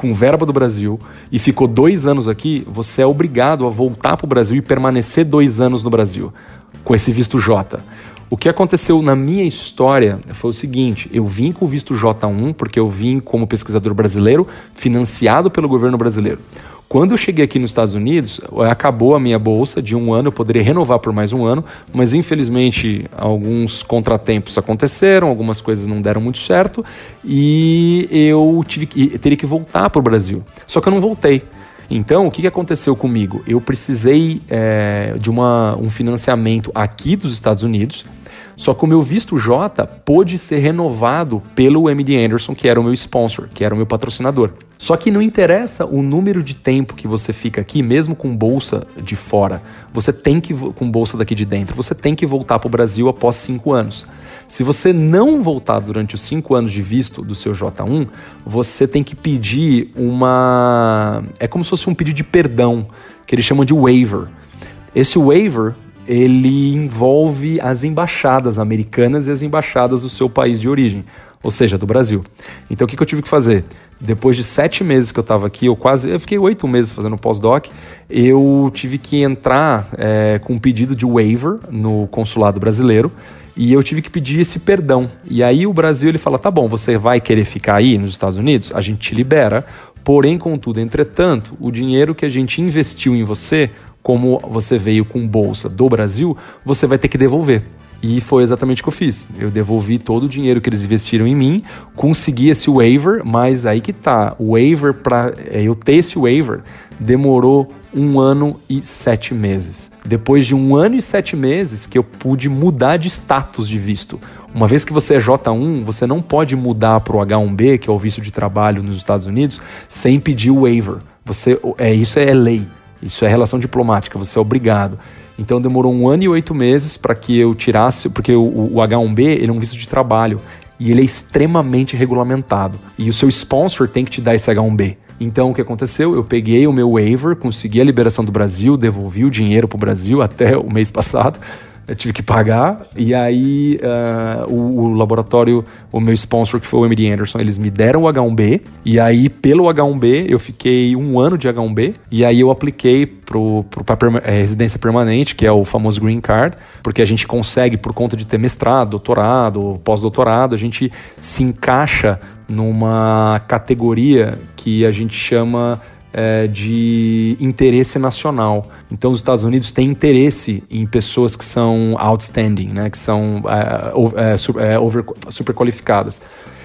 com verba do Brasil e ficou dois anos aqui, você é obrigado a voltar para o Brasil e permanecer dois anos no Brasil, com esse visto J. O que aconteceu na minha história foi o seguinte: eu vim com o visto J1 porque eu vim como pesquisador brasileiro, financiado pelo governo brasileiro. Quando eu cheguei aqui nos Estados Unidos, acabou a minha bolsa de um ano, eu poderia renovar por mais um ano, mas infelizmente alguns contratempos aconteceram, algumas coisas não deram muito certo e eu tive que, teria que voltar para o Brasil. Só que eu não voltei. Então, o que aconteceu comigo? Eu precisei é, de uma, um financiamento aqui dos Estados Unidos só que o meu visto J pôde ser renovado pelo MD Anderson, que era o meu sponsor, que era o meu patrocinador. Só que não interessa o número de tempo que você fica aqui, mesmo com bolsa de fora. Você tem que, com bolsa daqui de dentro, você tem que voltar para o Brasil após cinco anos. Se você não voltar durante os cinco anos de visto do seu J1, você tem que pedir uma. É como se fosse um pedido de perdão, que eles chamam de waiver. Esse waiver ele envolve as embaixadas americanas e as embaixadas do seu país de origem, ou seja, do Brasil. Então o que, que eu tive que fazer? Depois de sete meses que eu estava aqui, eu quase, eu fiquei oito meses fazendo pós-doc, eu tive que entrar é, com um pedido de waiver no consulado brasileiro e eu tive que pedir esse perdão. E aí o Brasil ele fala, tá bom, você vai querer ficar aí nos Estados Unidos? A gente te libera, porém, contudo, entretanto, o dinheiro que a gente investiu em você como você veio com bolsa do Brasil, você vai ter que devolver. E foi exatamente o que eu fiz. Eu devolvi todo o dinheiro que eles investiram em mim, consegui esse waiver, mas aí que tá. O waiver, para é, eu ter esse waiver, demorou um ano e sete meses. Depois de um ano e sete meses que eu pude mudar de status de visto. Uma vez que você é J1, você não pode mudar para o H1B, que é o visto de trabalho nos Estados Unidos, sem pedir o waiver. Você, é, isso é lei. Isso é relação diplomática, você é obrigado. Então demorou um ano e oito meses para que eu tirasse, porque o, o H1B ele é um visto de trabalho e ele é extremamente regulamentado. E o seu sponsor tem que te dar esse H1B. Então o que aconteceu? Eu peguei o meu waiver, consegui a liberação do Brasil, devolvi o dinheiro para o Brasil até o mês passado eu tive que pagar. E aí uh, o, o, laboratório, o meu sponsor, que foi o MD Anderson, eles me deram o H1B. E aí, pelo H1B, eu fiquei um ano de H1B. E aí eu apliquei para perma é, residência permanente, que é o famoso Green Card, porque a gente consegue, por conta de ter mestrado, doutorado, pós-doutorado, a gente se encaixa numa categoria que a gente chama é, de interesse nacional. Então, os Estados Unidos têm interesse em pessoas que são outstanding, né, que são é, é, é over, super qualificadas.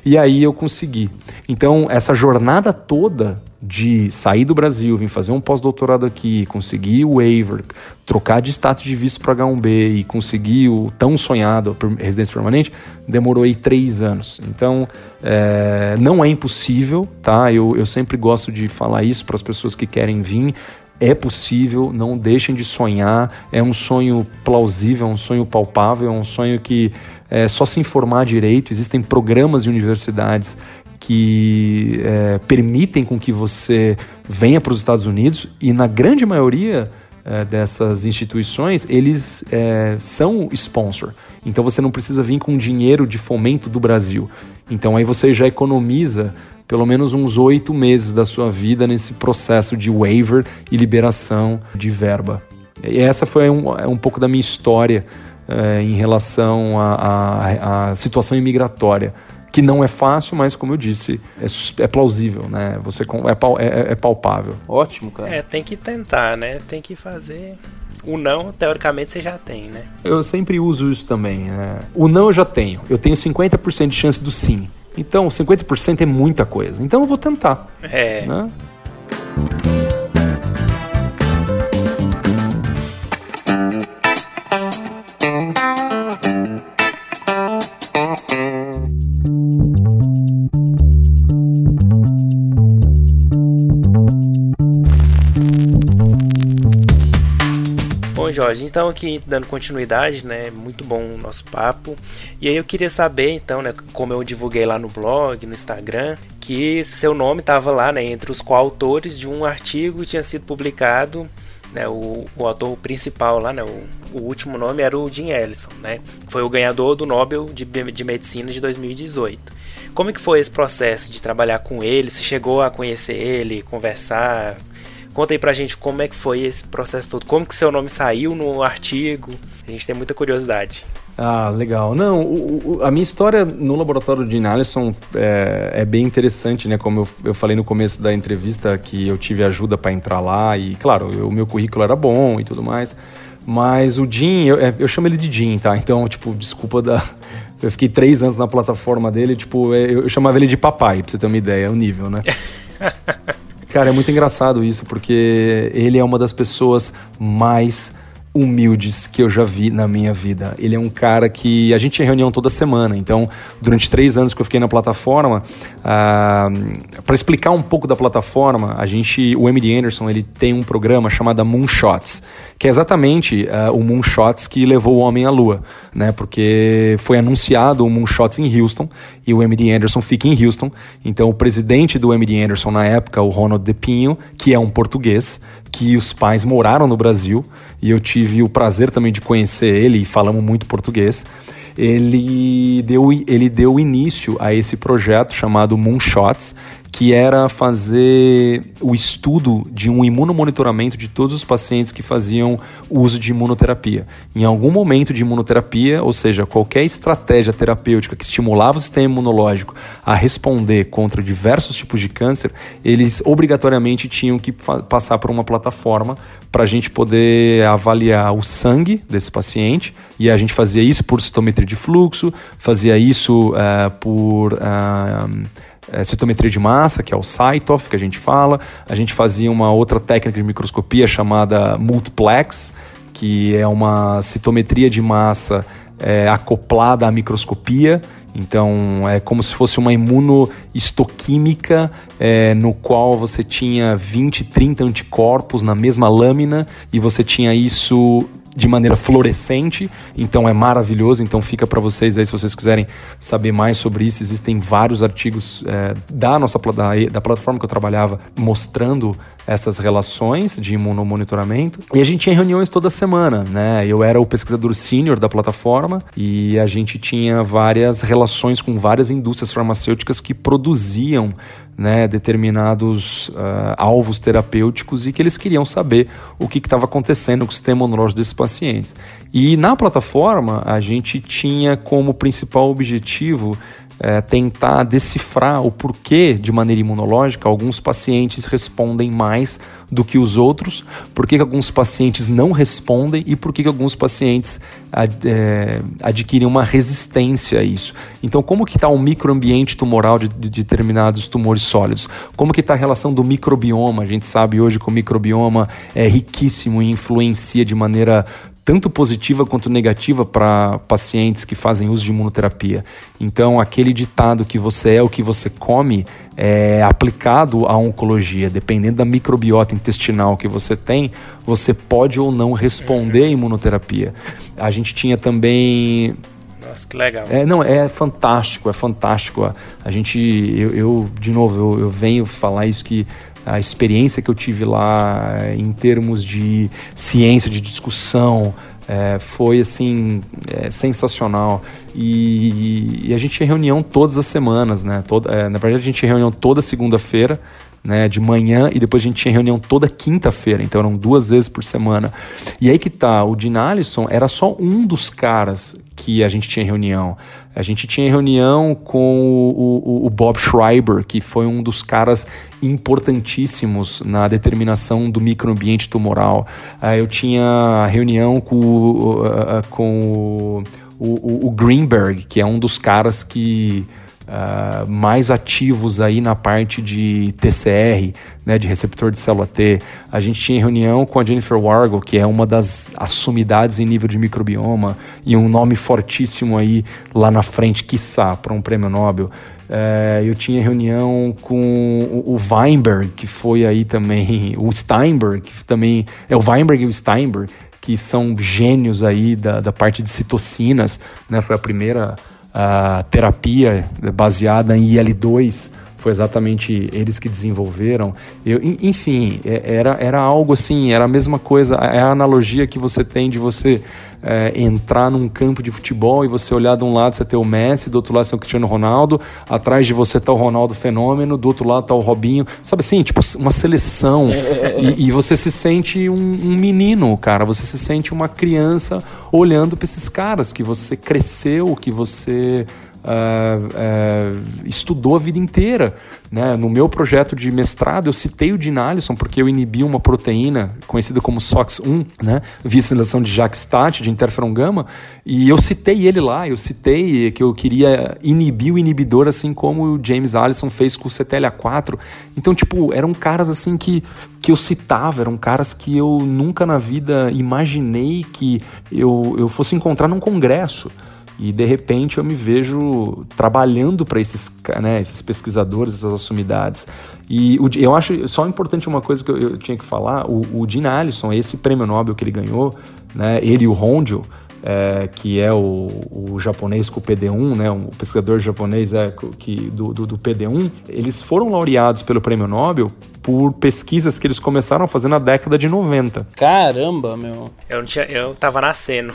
E aí eu consegui. Então, essa jornada toda de sair do Brasil, vir fazer um pós-doutorado aqui, conseguir o waiver, trocar de status de visto para H1B e conseguir o tão sonhado residência permanente, demorou aí três anos. Então, é, não é impossível, tá? Eu, eu sempre gosto de falar isso para as pessoas que querem vir. É possível, não deixem de sonhar. É um sonho plausível, é um sonho palpável, é um sonho que é só se informar direito. Existem programas de universidades que é, permitem com que você venha para os Estados Unidos e na grande maioria é, dessas instituições eles é, são sponsor. Então você não precisa vir com dinheiro de fomento do Brasil. Então aí você já economiza pelo menos uns oito meses da sua vida nesse processo de waiver e liberação de verba. E essa foi um, é um pouco da minha história é, em relação à situação imigratória que não é fácil, mas como eu disse, é, é plausível, né? Você é, é, é palpável. Ótimo, cara. É, tem que tentar, né? Tem que fazer. O não, teoricamente, você já tem, né? Eu sempre uso isso também. Né? O não eu já tenho. Eu tenho 50% de chance do sim. Então, 50% é muita coisa. Então eu vou tentar. É. Né? Jorge, então aqui dando continuidade, né? Muito bom o nosso papo. E aí eu queria saber, então, né? Como eu divulguei lá no blog, no Instagram, que seu nome estava lá, né? Entre os coautores de um artigo que tinha sido publicado né, o, o autor principal lá, né, o, o, último nome era o Jim Ellison, né, foi o ganhador do Nobel de, de Medicina de 2018. Como é que foi esse processo de trabalhar com ele? Se chegou a conhecer ele, conversar? Conta aí pra gente como é que foi esse processo todo. Como que seu nome saiu no artigo? A gente tem muita curiosidade. Ah, legal. Não, o, o, a minha história no laboratório de Allison é, é, bem interessante, né? Como eu, eu, falei no começo da entrevista, que eu tive ajuda para entrar lá e, claro, o meu currículo era bom e tudo mais. Mas o Jim, eu, é, eu chamo ele de Jim, tá? Então, tipo, desculpa da. (laughs) Eu fiquei três anos na plataforma dele, tipo, é, eu, eu chamava ele de papai, pra você ter uma ideia, o nível, né? (laughs) Cara, é muito engraçado isso, porque ele é uma das pessoas mais humildes que eu já vi na minha vida. Ele é um cara que a gente tinha reunião toda semana, então durante três anos que eu fiquei na plataforma, ah, para explicar um pouco da plataforma, a gente, o MD Anderson, ele tem um programa chamado Moonshots, que é exatamente uh, o Moonshots que levou o homem à Lua, né? Porque foi anunciado o Moonshots em Houston e o MD Anderson fica em Houston. Então o presidente do MD Anderson na época, o Ronald DePinho, que é um português, que os pais moraram no Brasil e eu tive o prazer também de conhecer ele e falamos muito português. Ele deu, ele deu início a esse projeto chamado Moonshots, que era fazer o estudo de um imunomonitoramento de todos os pacientes que faziam uso de imunoterapia. Em algum momento de imunoterapia, ou seja, qualquer estratégia terapêutica que estimulava o sistema imunológico a responder contra diversos tipos de câncer, eles obrigatoriamente tinham que passar por uma plataforma para a gente poder avaliar o sangue desse paciente, e a gente fazia isso por citometria de fluxo, fazia isso uh, por. Uh, é, citometria de massa, que é o CyTOF, que a gente fala. A gente fazia uma outra técnica de microscopia chamada multiplex, que é uma citometria de massa é, acoplada à microscopia. Então é como se fosse uma imunohistoquímica é, no qual você tinha 20, 30 anticorpos na mesma lâmina e você tinha isso de maneira fluorescente, então é maravilhoso. Então fica para vocês aí se vocês quiserem saber mais sobre isso. Existem vários artigos é, da nossa da, da plataforma que eu trabalhava mostrando essas relações de imunomonitoramento. E a gente tinha reuniões toda semana, né? Eu era o pesquisador sênior da plataforma e a gente tinha várias relações com várias indústrias farmacêuticas que produziam né, determinados uh, alvos terapêuticos e que eles queriam saber o que estava acontecendo com o sistema imunológico desses pacientes. E na plataforma a gente tinha como principal objetivo é, tentar decifrar o porquê, de maneira imunológica, alguns pacientes respondem mais do que os outros, por que alguns pacientes não respondem e por que alguns pacientes ad, é, adquirem uma resistência a isso. Então, como que está o microambiente tumoral de, de, determinados tumores sólidos? Como que está a relação do microbioma? A gente sabe hoje que o microbioma é riquíssimo e influencia de maneira tanto positiva quanto negativa para pacientes que fazem uso de imunoterapia. Então, aquele ditado que você é o que você come é aplicado à oncologia, dependendo da microbiota intestinal que você tem, você pode ou não responder à imunoterapia. A gente tinha também nossa, que legal. É, não, é fantástico, é fantástico. A gente, eu, eu de novo, eu, eu, venho falar isso que a experiência que eu tive lá em termos de ciência, de discussão, é, foi assim é, sensacional e, e, a gente tinha reunião todas as semanas, né? Toda, é, na verdade a gente tinha reunião toda segunda-feira, né? De manhã e depois a gente tinha reunião toda quinta-feira, então eram duas vezes por semana. E aí que tá, o Dean Allison era só um dos caras que a gente tinha reunião. A gente tinha reunião com o, o, o, Bob Schreiber, que foi um dos caras importantíssimos na determinação do microambiente tumoral. Uh, eu tinha reunião com, uh, com o, o, Greenberg, que é um dos caras que uh, mais ativos aí na parte de TCR, né, de receptor de célula T. A gente tinha reunião com a Jennifer Wargo, que é uma das assumidades em nível de microbioma e um nome fortíssimo aí lá na frente, quiçá, para um prêmio Nobel. Uh, eu tinha reunião com o, Weinberg, que foi aí também, (laughs) o Steinberg, que também é o Weinberg e o Steinberg, que são gênios aí da, da parte de citocinas, né? Foi a primeira terapia baseada em IL-2 foi exatamente eles que desenvolveram. Eu, enfim, é, era, era algo assim, era a mesma coisa, é a analogia que você tem de você é, entrar num campo de futebol e você olhar de um lado você ter o Messi, do outro lado você tem o Cristiano Ronaldo, atrás de você tá o Ronaldo Fenômeno, do outro lado tá o Robinho, sabe assim, tipo uma seleção. e, e você se sente um, um menino, cara, você se sente uma criança olhando para esses caras que você cresceu, que você uh, estudou a vida inteira. Né? No meu projeto de mestrado, eu citei o Dean Allison porque eu inibi uma proteína conhecida como SOX1, né? via seleção de Jackstat, de interferon gama, e eu citei ele lá, eu citei que eu queria inibir o inibidor assim como o James Allison fez com o CTLA4. Então, tipo, eram caras assim que, que eu citava, eram caras que eu nunca na vida imaginei que eu, eu fosse encontrar num congresso e de repente eu me vejo trabalhando para esses, né, esses pesquisadores, essas assumidades. E o, eu acho só importante uma coisa que eu, eu tinha que falar: o, o Dean Allison, esse prêmio Nobel que ele ganhou, né, ele e o Honjo, é, que é o, o, japonês com o PD1, né, o pesquisador japonês é, que, do, do, do, PD1, eles foram laureados pelo prêmio Nobel por pesquisas que eles começaram a fazer na década de 90. Caramba, meu. Eu, não tinha, eu tava nascendo.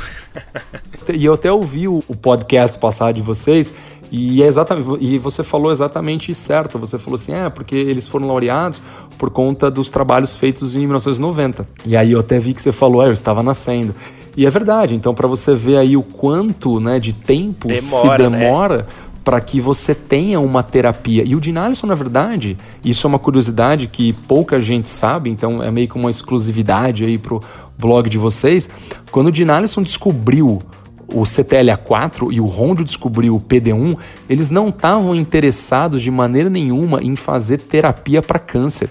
e eu até ouvi o, o podcast passado de vocês e, é exatamente, e você falou exatamente certo. Você falou assim: é, porque eles foram laureados por conta dos trabalhos feitos em 1990. E aí eu até vi que você falou: é, eu estava nascendo. E é verdade. Então, para você ver aí o quanto né, de tempo demora, se demora. Né? Para que você tenha uma terapia. E o Dinalison, na verdade, isso é uma curiosidade que pouca gente sabe, então é meio que uma exclusividade aí pro blog de vocês. Quando o Dinalison descobriu o CTLA4 e o Rondio descobriu o PD1, eles não estavam interessados de maneira nenhuma em fazer terapia para câncer.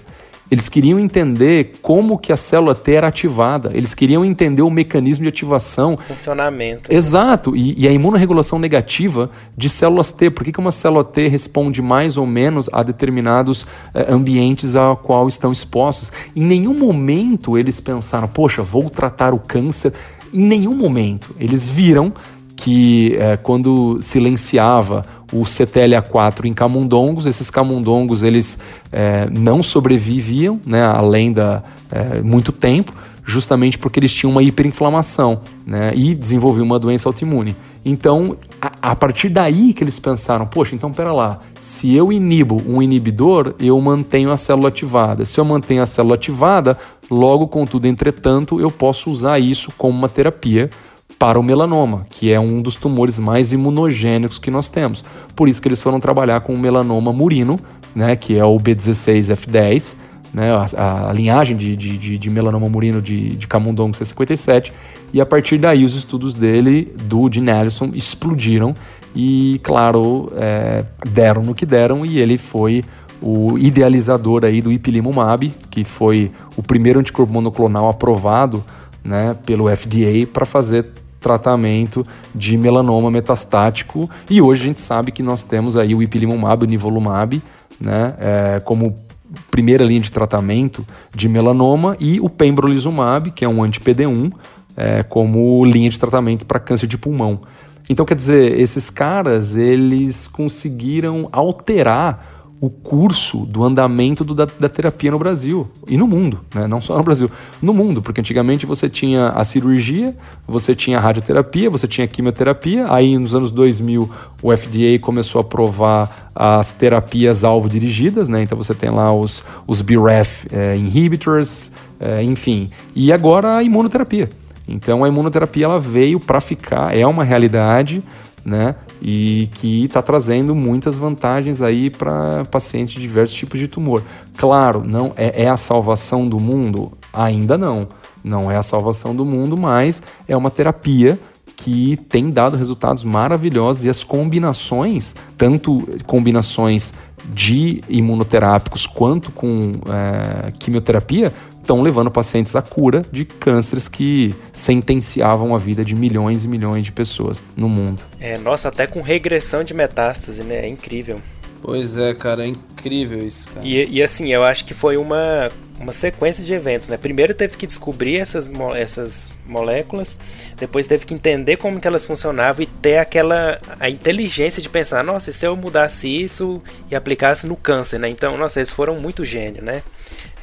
Eles queriam entender como que a célula T era ativada. Eles queriam entender o mecanismo de ativação. Funcionamento. Exato. E, e a imunorregulação negativa de células T. Por que, que uma célula T responde mais ou menos a determinados eh, ambientes a qual estão expostos? Em nenhum momento eles pensaram, poxa, vou tratar o câncer. Em nenhum momento. Eles viram que eh, quando silenciava o CTLA4 em camundongos. Esses camundongos eles é, não sobreviviam, né, além da é, muito tempo, justamente porque eles tinham uma hiperinflamação, né, e desenvolviam uma doença autoimune. Então, a, a, partir daí que eles pensaram, poxa, então pera lá, se eu inibo um inibidor, eu mantenho a célula ativada. Se eu mantenho a célula ativada, logo, contudo, entretanto, eu posso usar isso como uma terapia para o melanoma, que é um dos tumores mais imunogênicos que nós temos. Por isso que eles foram trabalhar com o melanoma murino, né, que é o B16F10, né, a, a linhagem de, de, de, melanoma murino de, de camundongo C57, e a partir daí os estudos dele, do de Nelson, explodiram e, claro, é, deram no que deram e ele foi o idealizador aí do ipilimumab, que foi o primeiro anticorpo monoclonal aprovado né, pelo FDA para fazer tratamento de melanoma metastático. E hoje a gente sabe que nós temos aí o ipilimumab, o nivolumab, né, é, como primeira linha de tratamento de melanoma e o pembrolizumab, que é um anti-PD1, é, como linha de tratamento para câncer de pulmão. Então, quer dizer, esses caras, eles conseguiram alterar o curso do andamento do, da, da, terapia no Brasil e no mundo, né? não só no Brasil, no mundo, porque antigamente você tinha a cirurgia, você tinha a radioterapia, você tinha a quimioterapia, aí nos anos 2000 o FDA começou a aprovar as terapias alvo dirigidas, né? então você tem lá os, os BRAF é, inhibitors, é, enfim, e agora a imunoterapia. Então a imunoterapia ela veio para ficar, é uma realidade, né? E que está trazendo muitas vantagens aí para pacientes de diversos tipos de tumor. Claro, não é, é a salvação do mundo? Ainda não. Não é a salvação do mundo, mas é uma terapia que tem dado resultados maravilhosos e as combinações, tanto combinações de imunoterápicos quanto com é, quimioterapia, estão levando pacientes à cura de cânceres que sentenciavam a vida de milhões e milhões de pessoas no mundo. É, nossa, até com regressão de metástase, né? É incrível. Pois é, cara, é incrível isso, cara. E, e assim, eu acho que foi uma, uma sequência de eventos, né? Primeiro teve que descobrir essas, essas moléculas, depois teve que entender como que elas funcionavam e ter aquela a inteligência de pensar, nossa, se eu mudasse isso e aplicasse no câncer, né? Então, nossa, eles foram muito gênio, né?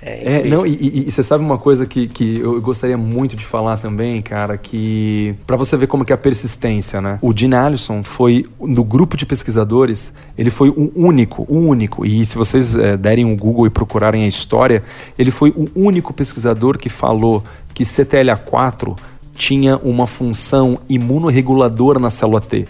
É, é não, e, e, você sabe uma coisa que, que eu gostaria muito de falar também, cara, que para você ver como que é a persistência, né? O Dean Allison foi no grupo de pesquisadores, ele foi o único, o único. E se vocês é, derem um Google e procurarem a história, ele foi o único pesquisador que falou que CTLA4 tinha uma função imunorreguladora na célula T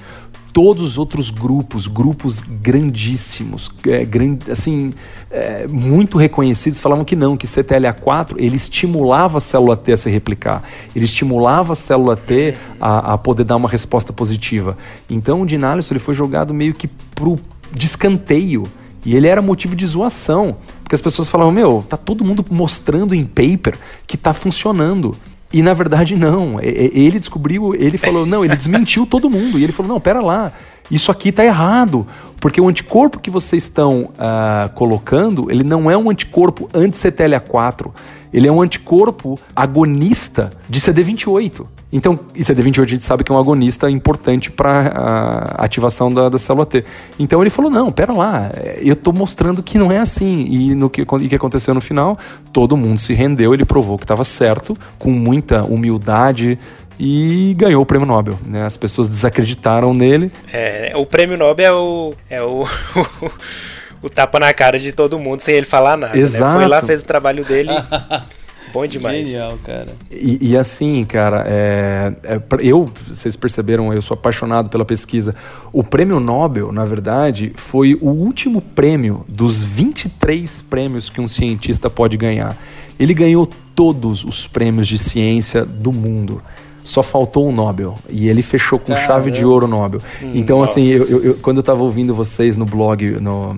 todos os outros grupos, grupos grandíssimos, é, assim, é, muito reconhecidos, falavam que não, que CTLA4 ele estimulava a célula T a se replicar, ele estimulava a célula T a, a poder dar uma resposta positiva. Então o Dinalison ele foi jogado meio que pro descanteio e ele era motivo de zoação, porque as pessoas falavam, meu, tá todo mundo mostrando em paper que tá funcionando. E na verdade não. Ele descobriu, ele falou, não, ele desmentiu (laughs) todo mundo. E ele falou, não, pera lá, isso aqui está errado. Porque o anticorpo que vocês estão uh, colocando, ele não é um anticorpo anti-CTLA4. Ele é um anticorpo agonista de CD28. Então, e CD28 a gente sabe que é um agonista importante para a ativação da, da, célula T. Então ele falou: não, pera lá, eu estou mostrando que não é assim. E no que, que aconteceu no final, todo mundo se rendeu, ele provou que estava certo, com muita humildade, e ganhou o prêmio Nobel. Né? As pessoas desacreditaram nele. É, o prêmio Nobel é o. É o... (laughs) o tapa na cara de todo mundo sem ele falar nada. Exato. Né? Foi lá, fez o trabalho dele. (laughs) Bom demais. Genial, cara. E, e assim, cara, é, é, eu, vocês perceberam, eu sou apaixonado pela pesquisa. O prêmio Nobel, na verdade, foi o último prêmio dos 23 prêmios que um cientista pode ganhar. Ele ganhou todos os prêmios de ciência do mundo só faltou o Nobel. E ele fechou com Caramba. chave de ouro o Nobel. Hum, então, assim, eu, eu, eu, quando eu estava ouvindo vocês no blog, no, uh,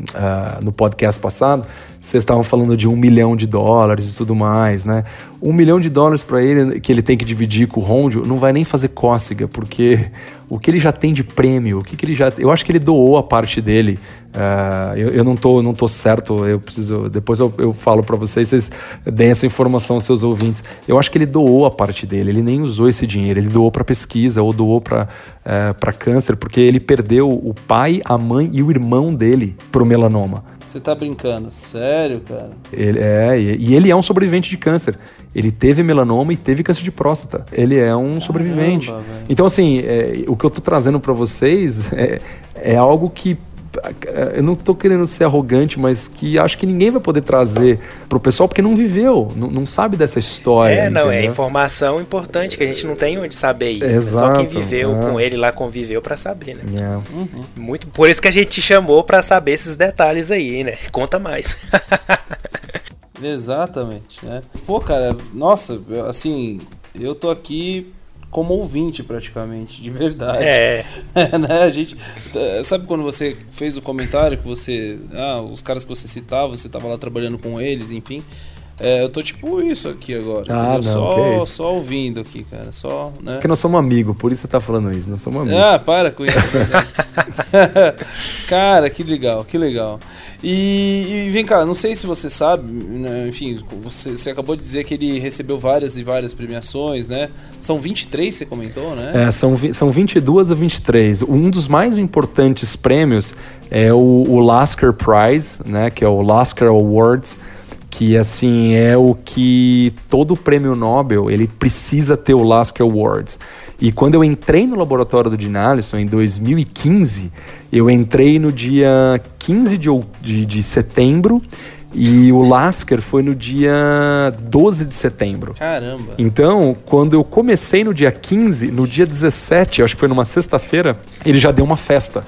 no podcast passado, vocês estavam falando de um milhão de dólares e tudo mais, né? Um milhão de dólares para ele, que ele tem que dividir com o Rondio, não vai nem fazer cócega, porque o que ele já tem de prêmio, o que, que ele já. Eu acho que ele doou a parte dele Uh, eu, eu, não tô, não tô certo, eu preciso. Depois eu, eu falo para vocês, vocês deem essa informação aos seus ouvintes. Eu acho que ele doou a parte dele, ele nem usou esse dinheiro, ele doou para pesquisa ou doou para uh, eh, para câncer, porque ele perdeu o pai, a mãe e o irmão dele pro melanoma. Você tá brincando? Sério, cara? Ele, é, e, e ele é um sobrevivente de câncer. Ele teve melanoma e teve câncer de próstata. Ele é um Caramba, sobrevivente. Véio. Então, assim, é, o que eu tô trazendo para vocês (laughs) é, é algo que eu não tô querendo ser arrogante, mas que acho que ninguém vai poder trazer pro pessoal porque não viveu, não, não sabe dessa história. É, não, entendeu? é informação importante que a gente não tem onde saber isso. Exato, né? Só quem viveu é. com ele lá conviveu para saber, né? É. Uhum. Muito, por isso que a gente te chamou para saber esses detalhes aí, né? Conta mais. (laughs) Exatamente, né? Pô, cara, nossa, assim, eu tô aqui como ouvinte praticamente, de verdade. É. (laughs) é né? A gente sabe quando você fez o comentário que você, ah, os caras que você citava, você tava lá trabalhando com eles, enfim. É, eu tô tipo isso aqui agora. Ah, não, só, só ouvindo aqui, cara. Só, né? Porque nós somos amigos, por isso você tá falando isso. Nós somos amigos. Ah, para com isso. (laughs) cara, que legal, que legal. E, e, vem cá, não sei se você sabe, né, enfim, você, você, acabou de dizer que ele recebeu várias e várias premiações, né? São 23, você comentou, né? É, são, são 22 a 23. Um dos mais importantes prêmios é o, o Lasker Prize, né? Que é o Lasker Awards que assim é o que todo prêmio Nobel ele precisa ter o Lasker Awards. E quando eu entrei no laboratório do Dinalison em 2015, eu entrei no dia 15 de, de, de setembro e o Lasker foi no dia 12 de setembro. Caramba. Então, quando eu comecei no dia 15, no dia 17, acho que foi numa sexta-feira, ele já deu uma festa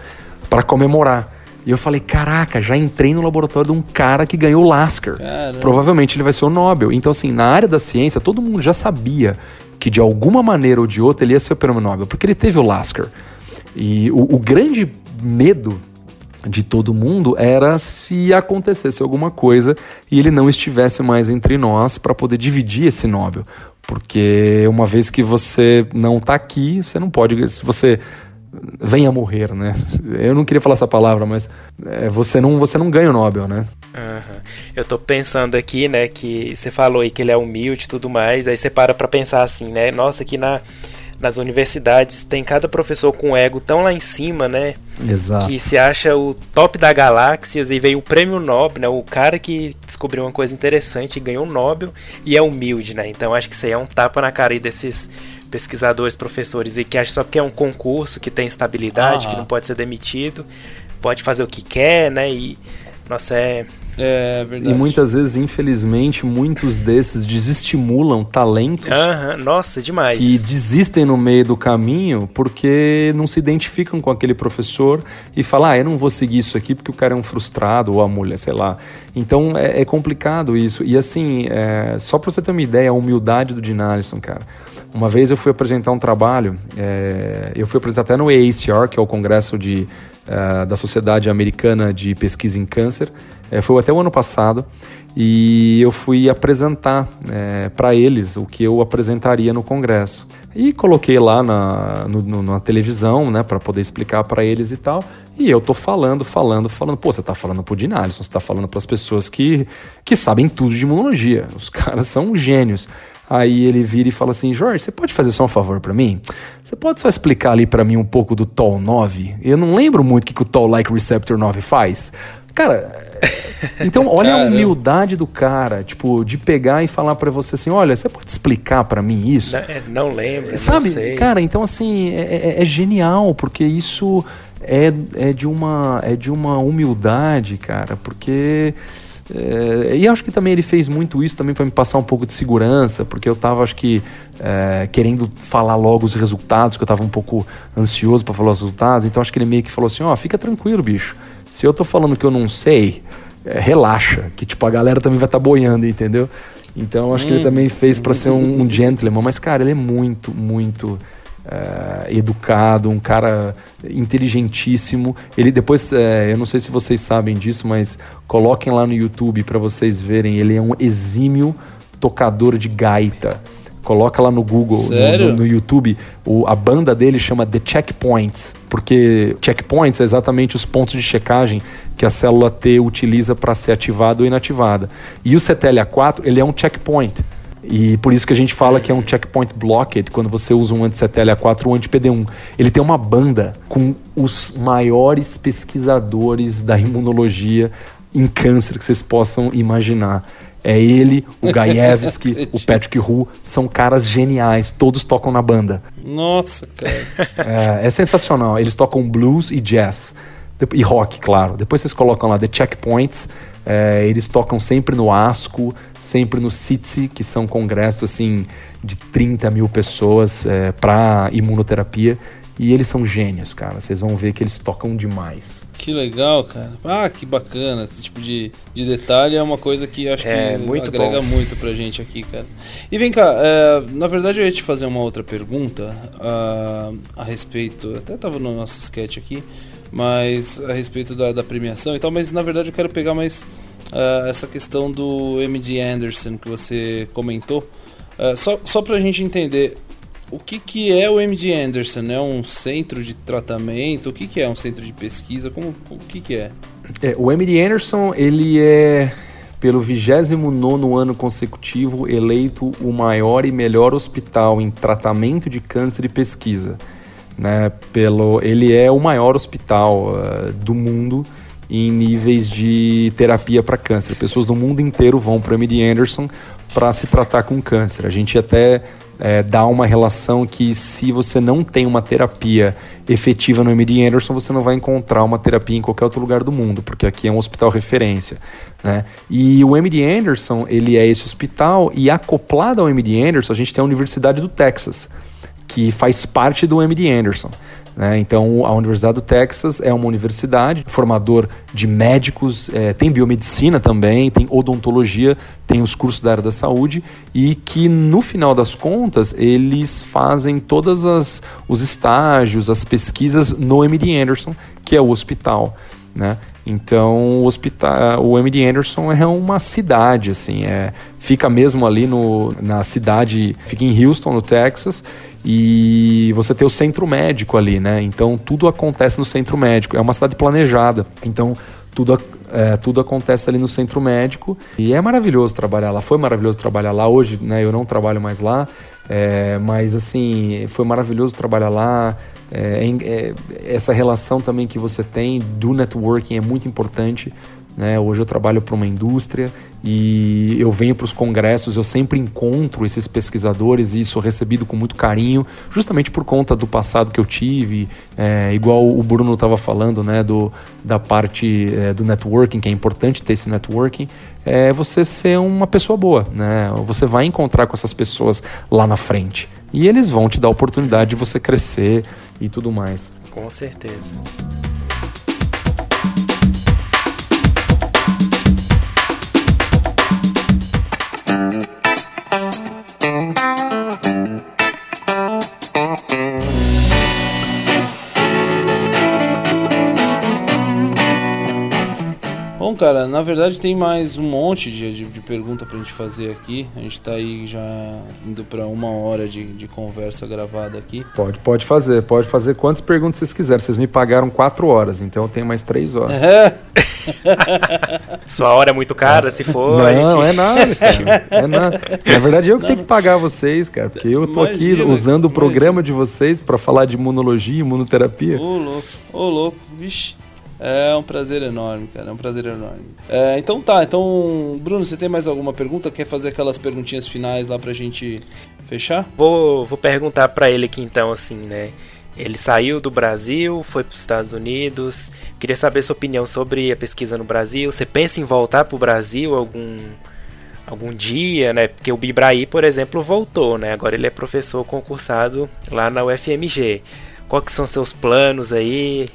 para comemorar. E eu falei, caraca, já entrei no laboratório de um cara que ganhou o Lasker. Caramba. Provavelmente ele vai ser o Nobel. Então, assim, na área da ciência, todo mundo já sabia que de alguma maneira ou de outra ele ia ser o prêmio Nobel, porque ele teve o Lasker. E o, o grande medo de todo mundo era se acontecesse alguma coisa e ele não estivesse mais entre nós para poder dividir esse Nobel. Porque uma vez que você não está aqui, você não pode. Se você venha morrer, né? Eu não queria falar essa palavra, mas é, você, não, você não ganha o Nobel, né? Uhum. Eu tô pensando aqui, né, que você falou aí que ele é humilde e tudo mais, aí você para pra pensar assim, né? Nossa, aqui na, nas universidades tem cada professor com ego tão lá em cima, né? Exato. Que se acha o top da galáxias e veio o prêmio Nobel, né? O cara que descobriu uma coisa interessante e ganhou o Nobel e é humilde, né? Então acho que isso aí é um tapa na cara aí desses pesquisadores, professores, e que acha só porque é um concurso que tem estabilidade, que não pode ser demitido, pode fazer o que quer, né? E, nossa, é. É verdade. E muitas vezes, infelizmente, muitos desses desestimulam talentos. Uhum, nossa, demais. Que desistem no meio do caminho porque não se identificam com aquele professor e falam, ah, eu não vou seguir isso aqui porque o cara é um frustrado ou a mulher, sei lá. Então é, é complicado isso. E assim, é, só para você ter uma ideia, a humildade do Dinalison, cara. Uma vez eu fui apresentar um trabalho, é, eu fui apresentar até no AACR, que é o Congresso de, é, da Sociedade Americana de Pesquisa em Câncer, é, foi até o ano passado, e eu fui apresentar é, para eles o que eu apresentaria no Congresso. E coloquei lá na, no, na televisão, né, para poder explicar para eles e tal. E eu tô falando, falando, falando. Pô, você tá falando pro Dinalison, você tá falando para as pessoas que, que sabem tudo de imunologia. Os (laughs) caras são gênios. Aí ele vira e fala assim: Jorge, você pode fazer só um favor para mim? Você pode só explicar ali para mim um pouco do TOL 9? Eu não lembro muito o que, que o TOL Like Receptor 9 faz. Cara, (laughs) então olha a humildade do cara, tipo, de pegar e falar para você assim: olha, você pode explicar para mim isso? Não, é, não lembro. Sabe, não cara, então assim, é, é, é genial, porque isso é, é, de uma, é de uma humildade, cara, porque é, e acho que também ele fez muito isso também para me passar um pouco de segurança, porque eu estava, acho que, é, querendo falar logo os resultados, que eu estava um pouco ansioso para falar os resultados. Então acho que ele meio que falou assim: ó, oh, fica tranquilo, bicho. Se eu tô falando que eu não sei, é, relaxa, que tipo a galera também vai estar tá boiando, entendeu? Então acho que ele hum. também fez para ser um, um gentleman, mas cara, ele é muito, muito uh, educado, um cara inteligentíssimo. Ele depois, uh, eu não sei se vocês sabem disso, mas coloquem lá no YouTube para vocês verem. Ele é um exímio tocador de gaita. Coloca lá no Google, no, no, no, YouTube, o, a banda dele chama The Checkpoints, porque checkpoints é exatamente os pontos de checagem que a célula T utiliza para ser ativada ou inativada. E o CTLA4, ele é um checkpoint. E por isso que a gente fala que é um checkpoint blockade quando você usa um anti-CTLA4 ou anti-PD1. Ele tem uma banda com os maiores pesquisadores da imunologia em câncer que vocês possam imaginar. É ele, o (laughs) Gaievski, o Patrick Hu, são caras geniais, todos tocam na banda. Nossa, cara. É, é sensacional. Eles tocam blues e jazz. E rock, claro. Depois vocês colocam lá The Checkpoints. É, eles tocam sempre no ASCO, sempre no CITSI, que são congressos assim de 30 mil pessoas é, para imunoterapia. E eles são gênios, cara. Vocês vão ver que eles tocam demais. Que legal, cara. Ah, que bacana. Esse tipo de, de detalhe é uma coisa que acho é, que muito agrega bom. muito pra gente aqui, cara. E vem cá, é, na verdade eu ia te fazer uma outra pergunta uh, a respeito. Até tava no nosso sketch aqui, mas a respeito da, da premiação e tal. Mas na verdade eu quero pegar mais uh, essa questão do MD Anderson que você comentou. Uh, só, só pra gente entender, o que, que é o MD Anderson? É um centro de tratamento? O que, que é um centro de pesquisa? Como, o que, que é? é? O MD Anderson, ele é, pelo 29 ano consecutivo, eleito o maior e melhor hospital em tratamento de câncer e pesquisa. Né? Pelo, ele é o maior hospital uh, do mundo em níveis de terapia para câncer. Pessoas do mundo inteiro vão para o MD Anderson para se tratar com câncer. A gente até é, dá uma relação que se você não tem uma terapia efetiva no MD Anderson, você não vai encontrar uma terapia em qualquer outro lugar do mundo, porque aqui é um hospital referência. Né? E o MD Anderson, ele é esse hospital e acoplado ao MD Anderson, a gente tem a Universidade do Texas, que faz parte do MD Anderson. Né? Então, a Universidade do Texas é uma universidade, formador de médicos, é, tem biomedicina também, tem odontologia, tem os cursos da área da saúde e que, no final das contas, eles fazem todos os estágios, as pesquisas no MD Anderson, que é o hospital. Né? Então o hospital, o MD Anderson é uma cidade, assim, é, fica mesmo ali no, na cidade, fica em Houston, no Texas, e você tem o centro médico ali, né? Então tudo acontece no centro médico. É uma cidade planejada. Então tudo, é, tudo acontece ali no centro médico e é maravilhoso trabalhar lá. Foi maravilhoso trabalhar lá. Hoje, né? Eu não trabalho mais lá, é, mas assim foi maravilhoso trabalhar lá. É, é essa relação também que você tem do networking é muito importante. Né? Hoje eu trabalho para uma indústria e eu venho para os congressos, eu sempre encontro esses pesquisadores e sou recebido com muito carinho, justamente por conta do passado que eu tive, é, igual o Bruno estava falando, né, do, da parte é, do networking, que é importante ter esse networking, é você ser uma pessoa boa, né? Você vai encontrar com essas pessoas lá na frente e eles vão te dar a oportunidade de você crescer e tudo mais. Com certeza. Thank you. Cara, na verdade tem mais um monte de, de, de pergunta pra gente fazer aqui. A gente tá aí já indo pra uma hora de, de conversa gravada aqui. Pode, pode fazer, pode fazer quantas perguntas vocês quiserem. Vocês me pagaram quatro horas, então eu tenho mais três horas. É. (laughs) Sua hora é muito cara, se for. Não, é nada, (laughs) cara. É nada. Na verdade, eu que não, tenho que pagar vocês, cara, porque eu tô imagina, aqui usando o programa de vocês para falar de imunologia, imunoterapia. Ô, louco, ô, louco, vixe. É um prazer enorme, cara. É um prazer enorme. É, então tá, então, Bruno, você tem mais alguma pergunta? Quer fazer aquelas perguntinhas finais lá pra gente fechar? Vou, vou perguntar para ele aqui então, assim, né? Ele saiu do Brasil, foi para os Estados Unidos. Queria saber sua opinião sobre a pesquisa no Brasil. Você pensa em voltar para o Brasil algum algum dia, né? Porque o Bibraí, por exemplo, voltou, né? Agora ele é professor concursado lá na UFMG. Quais são seus planos aí?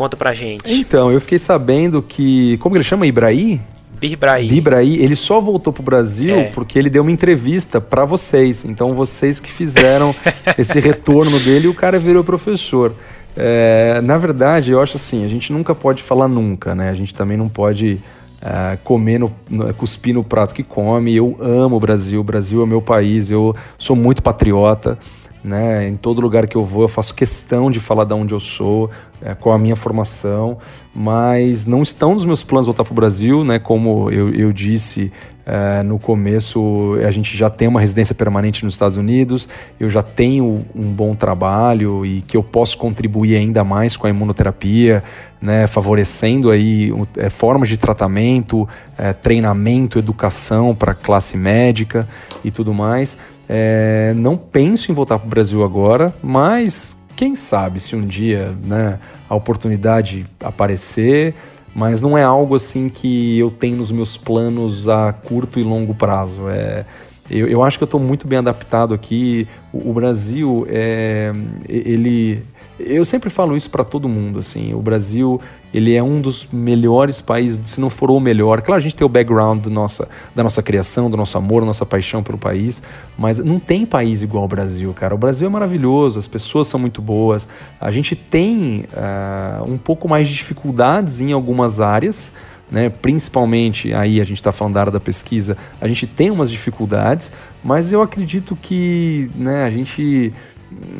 Conta pra gente. Então, eu fiquei sabendo que. Como ele chama? Ibraí? Bibraí. Bibraí, ele só voltou pro Brasil é. porque ele deu uma entrevista para vocês. Então, vocês que fizeram (laughs) esse retorno dele e o cara virou professor. É, na verdade, eu acho assim: a gente nunca pode falar nunca, né? A gente também não pode. Uh, comer no, no, cuspir no prato que come. Eu amo o Brasil, o Brasil é meu país, eu sou muito patriota né? Em todo lugar que eu vou, eu faço questão de falar de onde eu sou, é, qual a minha formação, mas não estão nos meus planos voltar para o Brasil, né? Como eu, eu disse é, no começo, a gente já tem uma residência permanente nos Estados Unidos, eu já tenho um bom trabalho e que eu posso contribuir ainda mais com a imunoterapia, né? Favorecendo aí é, formas de tratamento, é, treinamento, educação para classe médica e tudo mais. É, não penso em voltar para o Brasil agora, mas quem sabe se um dia né, a oportunidade aparecer, mas não é algo assim que eu tenho nos meus planos a curto e longo prazo. É, eu, eu acho que eu estou muito bem adaptado aqui. O, o Brasil, é, ele eu sempre falo isso para todo mundo, assim, o Brasil, ele é um dos melhores países, se não for o melhor. Claro, a gente tem o background nossa, da nossa criação, do nosso amor, da nossa paixão pelo país, mas não tem país igual ao Brasil, cara. O Brasil é maravilhoso, as pessoas são muito boas. A gente tem uh, um pouco mais de dificuldades em algumas áreas, né? principalmente aí a gente está falando da área da pesquisa, a gente tem umas dificuldades, mas eu acredito que né, a gente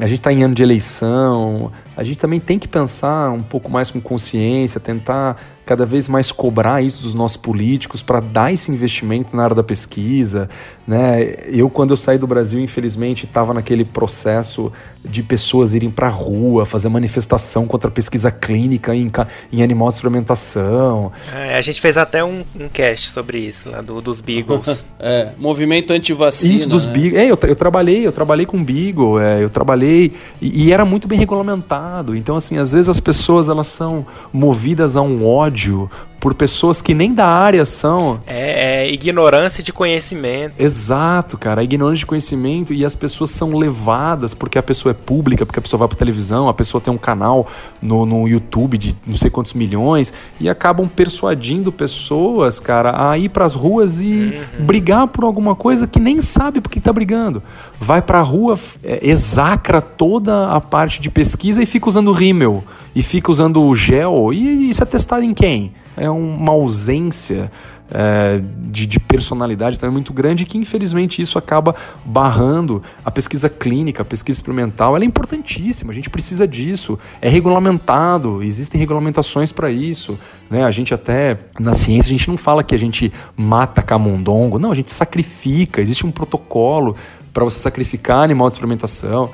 a gente está em ano de eleição, a gente também tem que pensar um pouco mais com consciência, tentar cada vez mais cobrar isso dos nossos políticos para dar esse investimento na área da pesquisa. Né? Eu, quando eu saí do Brasil, infelizmente, estava naquele processo de pessoas irem para a rua, fazer manifestação contra a pesquisa clínica em, em animal de experimentação. É, a gente fez até um, um cast sobre isso, lá do, dos Beagles. (laughs) é, movimento anti-vacina. Isso, dos né? Beagles. É, eu, eu, trabalhei, eu trabalhei com Beagle, é, eu trabalhei e, e era muito bem regulamentado. Então, assim, às vezes as pessoas elas são movidas a um ódio por pessoas que nem da área são. É, é, ignorância de conhecimento. Exato, cara. A ignorância de conhecimento e as pessoas são levadas porque a pessoa é pública, porque a pessoa vai pra televisão, a pessoa tem um canal no, no YouTube de não sei quantos milhões e acabam persuadindo pessoas, cara, a ir pras ruas e uhum. brigar por alguma coisa que nem sabe por que tá brigando. Vai pra rua, é, exacra toda a parte de pesquisa e fica usando rímel e fica usando o gel. E isso é testado em quem? É uma ausência é, de, de, personalidade também muito grande que infelizmente isso acaba barrando a pesquisa clínica, a pesquisa experimental. Ela é importantíssima, a gente precisa disso. É regulamentado, existem regulamentações para isso. Né? A gente até, na ciência, a gente não fala que a gente mata camundongo, não, a gente sacrifica, existe um protocolo para você sacrificar animal de experimentação.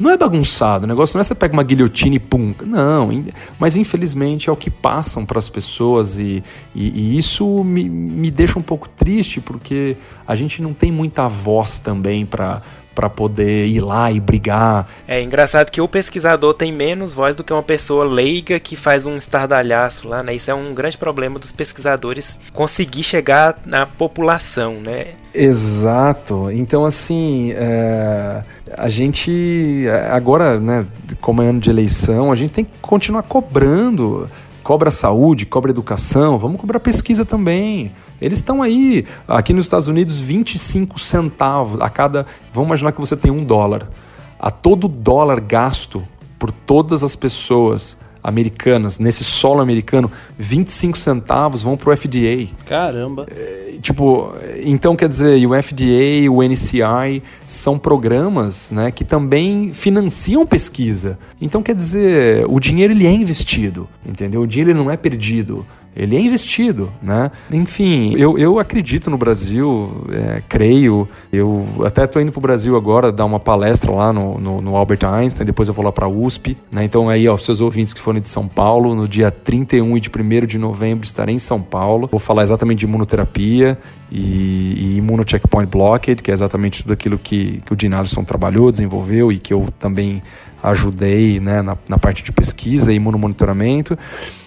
Não é bagunçado, o negócio não é você pega uma guilhotina e pum. Não, mas infelizmente é o que passam para as pessoas e, e, e, isso me, me deixa um pouco triste porque a gente não tem muita voz também para para poder ir lá e brigar. É engraçado que o pesquisador tem menos voz do que uma pessoa leiga que faz um estardalhaço lá, né? Isso é um grande problema dos pesquisadores conseguir chegar na população, né? Exato. Então, assim, é, a gente agora, né, como é ano de eleição, a gente tem que continuar cobrando. Cobra saúde, cobra educação, vamos cobrar pesquisa também. Eles estão aí, aqui nos Estados Unidos, 25 centavos a cada. Vamos imaginar que você tem um dólar. A todo dólar gasto por todas as pessoas americanas, nesse solo americano, 25 centavos vão para o FDA. Caramba! É, tipo, então quer dizer, o FDA, o NCI são programas né, que também financiam pesquisa. Então quer dizer, o dinheiro ele é investido, entendeu? O dinheiro ele não é perdido ele é investido, né? Enfim, eu, eu acredito no Brasil, é, creio. Eu até estou indo para o Brasil agora dar uma palestra lá no, no, no Albert Einstein, depois eu vou lá para a USP, né? Então aí, ó, seus ouvintes que forem de São Paulo, no dia 31 e de 1 de novembro estarei em São Paulo. Vou falar exatamente de imunoterapia e, e immunocheckpoint blockade, que é exatamente tudo aquilo que, que o Allison trabalhou, desenvolveu e que eu também ajudei né, na, na, parte de pesquisa e imunomonitoramento.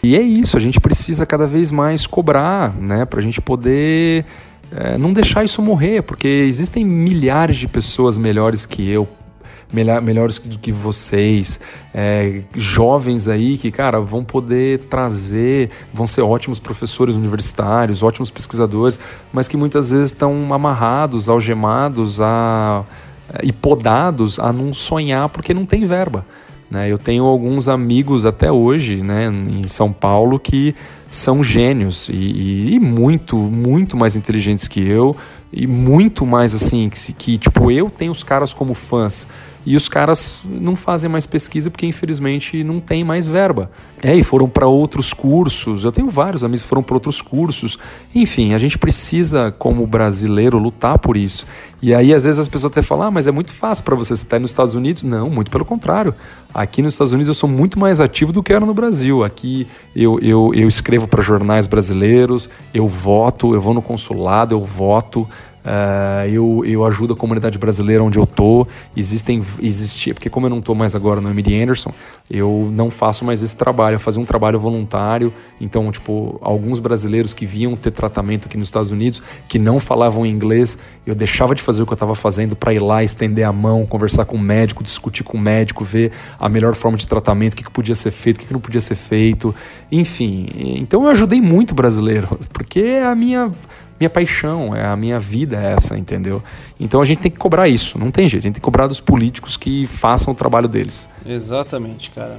E é isso, a gente precisa cada vez mais cobrar né, para a gente poder é, não deixar isso morrer, porque existem milhares de pessoas melhores que eu, melhor, melhores do que vocês, é, jovens aí que, cara, vão poder trazer, vão ser ótimos professores universitários, ótimos pesquisadores, mas que muitas vezes estão amarrados, algemados a e podados a não sonhar porque não tem verba. Né? Eu tenho alguns amigos até hoje né, em São Paulo que são gênios e, e, e muito, muito mais inteligentes que eu e muito mais assim, que, que tipo, eu tenho os caras como fãs e os caras não fazem mais pesquisa porque infelizmente não tem mais verba. É, e foram para outros cursos. Eu tenho vários amigos que foram para outros cursos. Enfim, a gente precisa, como brasileiro, lutar por isso. E aí, às vezes, as pessoas até falam: ah, mas é muito fácil para você, estar tá nos Estados Unidos. Não, muito pelo contrário. Aqui nos Estados Unidos eu sou muito mais ativo do que era no Brasil. Aqui eu, eu, eu escrevo para jornais brasileiros, eu voto, eu vou no consulado, eu voto. Uh, eu, eu ajudo a comunidade brasileira onde eu tô. Existem, existia, porque como eu não tô mais agora no MD Anderson, eu não faço mais esse trabalho. Eu fazia um trabalho voluntário. Então, tipo, alguns brasileiros que vinham ter tratamento aqui nos Estados Unidos, que não falavam inglês, eu deixava de fazer o que eu estava fazendo para ir lá, estender a mão, conversar com o médico, discutir com o médico, ver a melhor forma de tratamento, o que, que podia ser feito, o que, que não podia ser feito. Enfim, então eu ajudei muito brasileiro, (laughs) porque é a minha minha paixão, é a minha vida essa, entendeu? Então a gente tem que cobrar isso, não tem jeito, a gente tem que cobrar dos políticos que façam o trabalho deles. Exatamente, cara.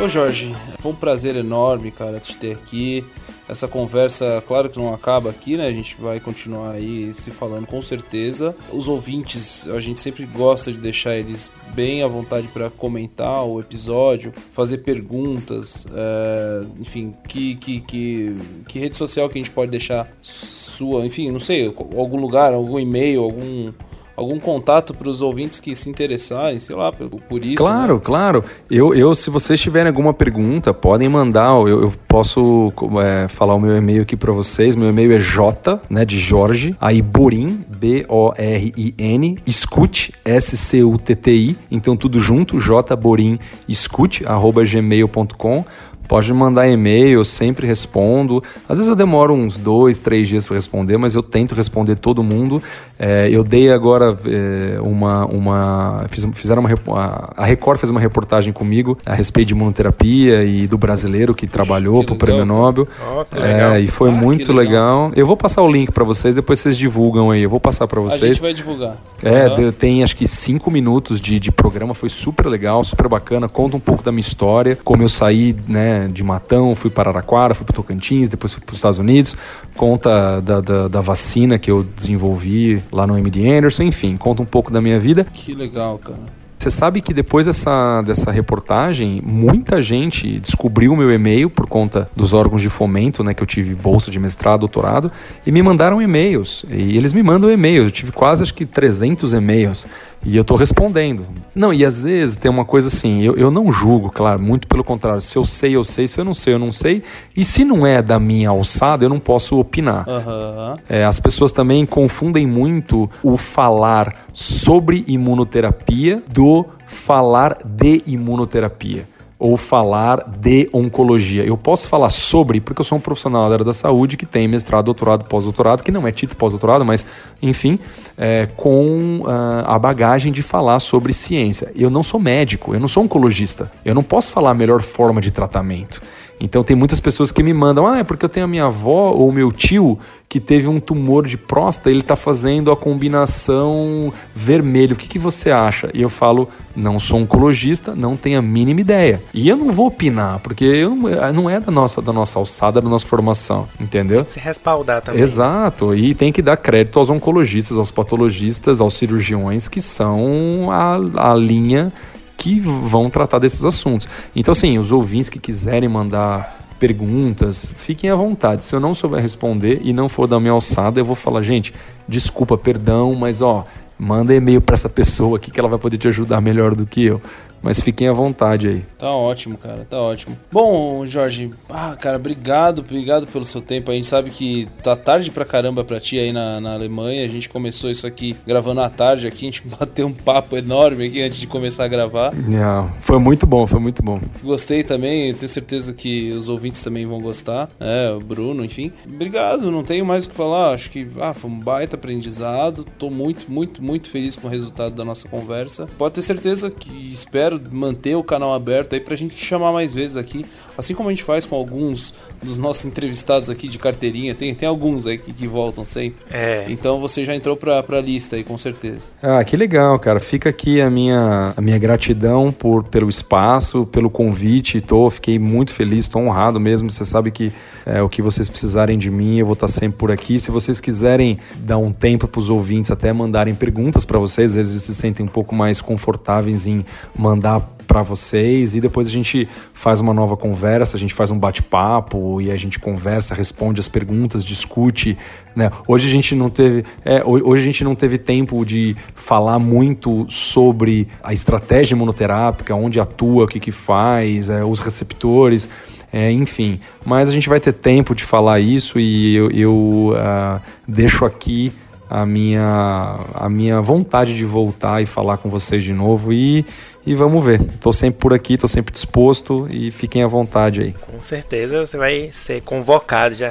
Ô Jorge, foi um prazer enorme, cara, te ter aqui. Essa conversa, claro que não acaba aqui, né? A gente vai continuar aí se falando com certeza. Os ouvintes, a gente sempre gosta de deixar eles bem à vontade para comentar o episódio, fazer perguntas, é, enfim, que, que, que, que rede social que a gente pode deixar sua, enfim, não sei, algum lugar, algum e-mail, algum algum contato para os ouvintes que se interessarem, sei lá, por, isso. Claro, né? claro. Eu, eu, se vocês tiverem alguma pergunta, podem mandar. Eu, eu posso é, falar o meu e-mail aqui para vocês. Meu e-mail é J, né, de Jorge, aí Borin, B-O-R-I-N, escute, S-C-U-T-T-I. Então tudo junto, J Borin, escute, arroba gmail.com. Pode mandar e-mail, eu sempre respondo. Às vezes eu demoro uns dois, três dias para responder, mas eu tento responder todo mundo. É, eu dei agora é, uma. uma fiz, fizeram uma, a Record fez uma reportagem comigo a respeito de imunoterapia e do brasileiro que trabalhou para o Prêmio Nobel. Oh, é, e foi ah, muito legal. legal. Eu vou passar o link para vocês, depois vocês divulgam aí. Eu vou passar para vocês. A gente vai divulgar. É, uhum. tem acho que cinco minutos de, de programa, foi super legal, super bacana. Conta um pouco da minha história, como eu saí, né? De Matão, fui para Araraquara, fui para Tocantins, depois fui para os Estados Unidos, conta da, da, da, vacina que eu desenvolvi lá no MD Anderson, enfim, conta um pouco da minha vida. Que legal, cara. Você sabe que depois dessa, dessa reportagem, muita gente descobriu o meu e-mail por conta dos órgãos de fomento, né? Que eu tive bolsa de mestrado, doutorado, e me mandaram e-mails. E eles me mandam e-mails. Eu tive quase, acho que 300 e-mails. E eu estou respondendo. Não, e às vezes tem uma coisa assim, eu, eu não julgo, claro, muito pelo contrário. Se eu sei, eu sei. Se eu não sei, eu não sei. E se não é da minha alçada, eu não posso opinar. Uhum. É, as pessoas também confundem muito o falar sobre imunoterapia do falar de imunoterapia ou falar de oncologia. Eu posso falar sobre, porque eu sou um profissional da área da saúde que tem mestrado, doutorado, pós-doutorado, que não é título pós-doutorado, mas, enfim, é, com uh, a bagagem de falar sobre ciência. Eu não sou médico, eu não sou oncologista. Eu não posso falar a melhor forma de tratamento. Então tem muitas pessoas que me mandam, ah, é porque eu tenho a minha avó ou meu tio que teve um tumor de próstata, ele está fazendo a combinação vermelho. O que, que você acha? E eu falo, não sou oncologista, não tenho a mínima ideia. E eu não vou opinar, porque eu, não é da nossa, da nossa alçada, da nossa formação, entendeu? Se respaldar também. Exato, e tem que dar crédito aos oncologistas, aos patologistas, aos cirurgiões, que são a, a linha que vão tratar desses assuntos. Então, assim, os ouvintes que quiserem mandar perguntas, fiquem à vontade. Se eu não souber responder e não for da minha alçada, eu vou falar, gente, desculpa, perdão, mas ó, manda e-mail para essa pessoa aqui que ela vai poder te ajudar melhor do que eu. Mas fiquem à vontade aí. Tá ótimo, cara, tá ótimo. Bom, Jorge, ah, cara, obrigado, obrigado pelo seu tempo. A gente sabe que tá tarde pra caramba pra ti aí na, na Alemanha. A gente começou isso aqui gravando à tarde aqui, a gente (laughs) bateu um papo enorme aqui antes de começar a gravar. Yeah, foi muito bom, foi muito bom. Gostei também, tenho certeza que os ouvintes também vão gostar. É, o Bruno, enfim. Obrigado, não tenho mais o que falar. Acho que ah, foi um baita aprendizado. Tô muito, muito, muito feliz com o resultado da nossa conversa. Pode ter certeza que espero espero manter o canal aberto aí pra gente chamar mais vezes aqui, assim como a gente faz com alguns dos nossos entrevistados aqui de carteirinha, tem, tem alguns aí que, que voltam sempre. É. Então você já entrou pra, pra lista aí, com certeza. Ah, que legal, cara. Fica aqui a minha, a minha gratidão por, pelo espaço, pelo convite. Tô, fiquei muito feliz, tô honrado mesmo. Você sabe que é, o que vocês precisarem de mim, eu vou estar sempre por aqui. Se vocês quiserem dar um tempo para os ouvintes até mandarem perguntas para vocês, às vezes se sentem um pouco mais confortáveis em mandar mandar para vocês e depois a gente faz uma nova conversa, a gente faz um bate-papo e a gente conversa, responde as perguntas, discute. Né? Hoje a gente não teve, é, hoje a gente não teve tempo de falar muito sobre a estratégia imunoterápica, onde atua, o que, que faz, é, os receptores. É, enfim, mas a gente vai ter tempo de falar isso e eu, eu uh, deixo aqui a minha, a minha vontade de voltar e falar com vocês de novo e, e vamos ver. Estou sempre por aqui, estou sempre disposto e fiquem à vontade aí. Com certeza você vai ser convocado já.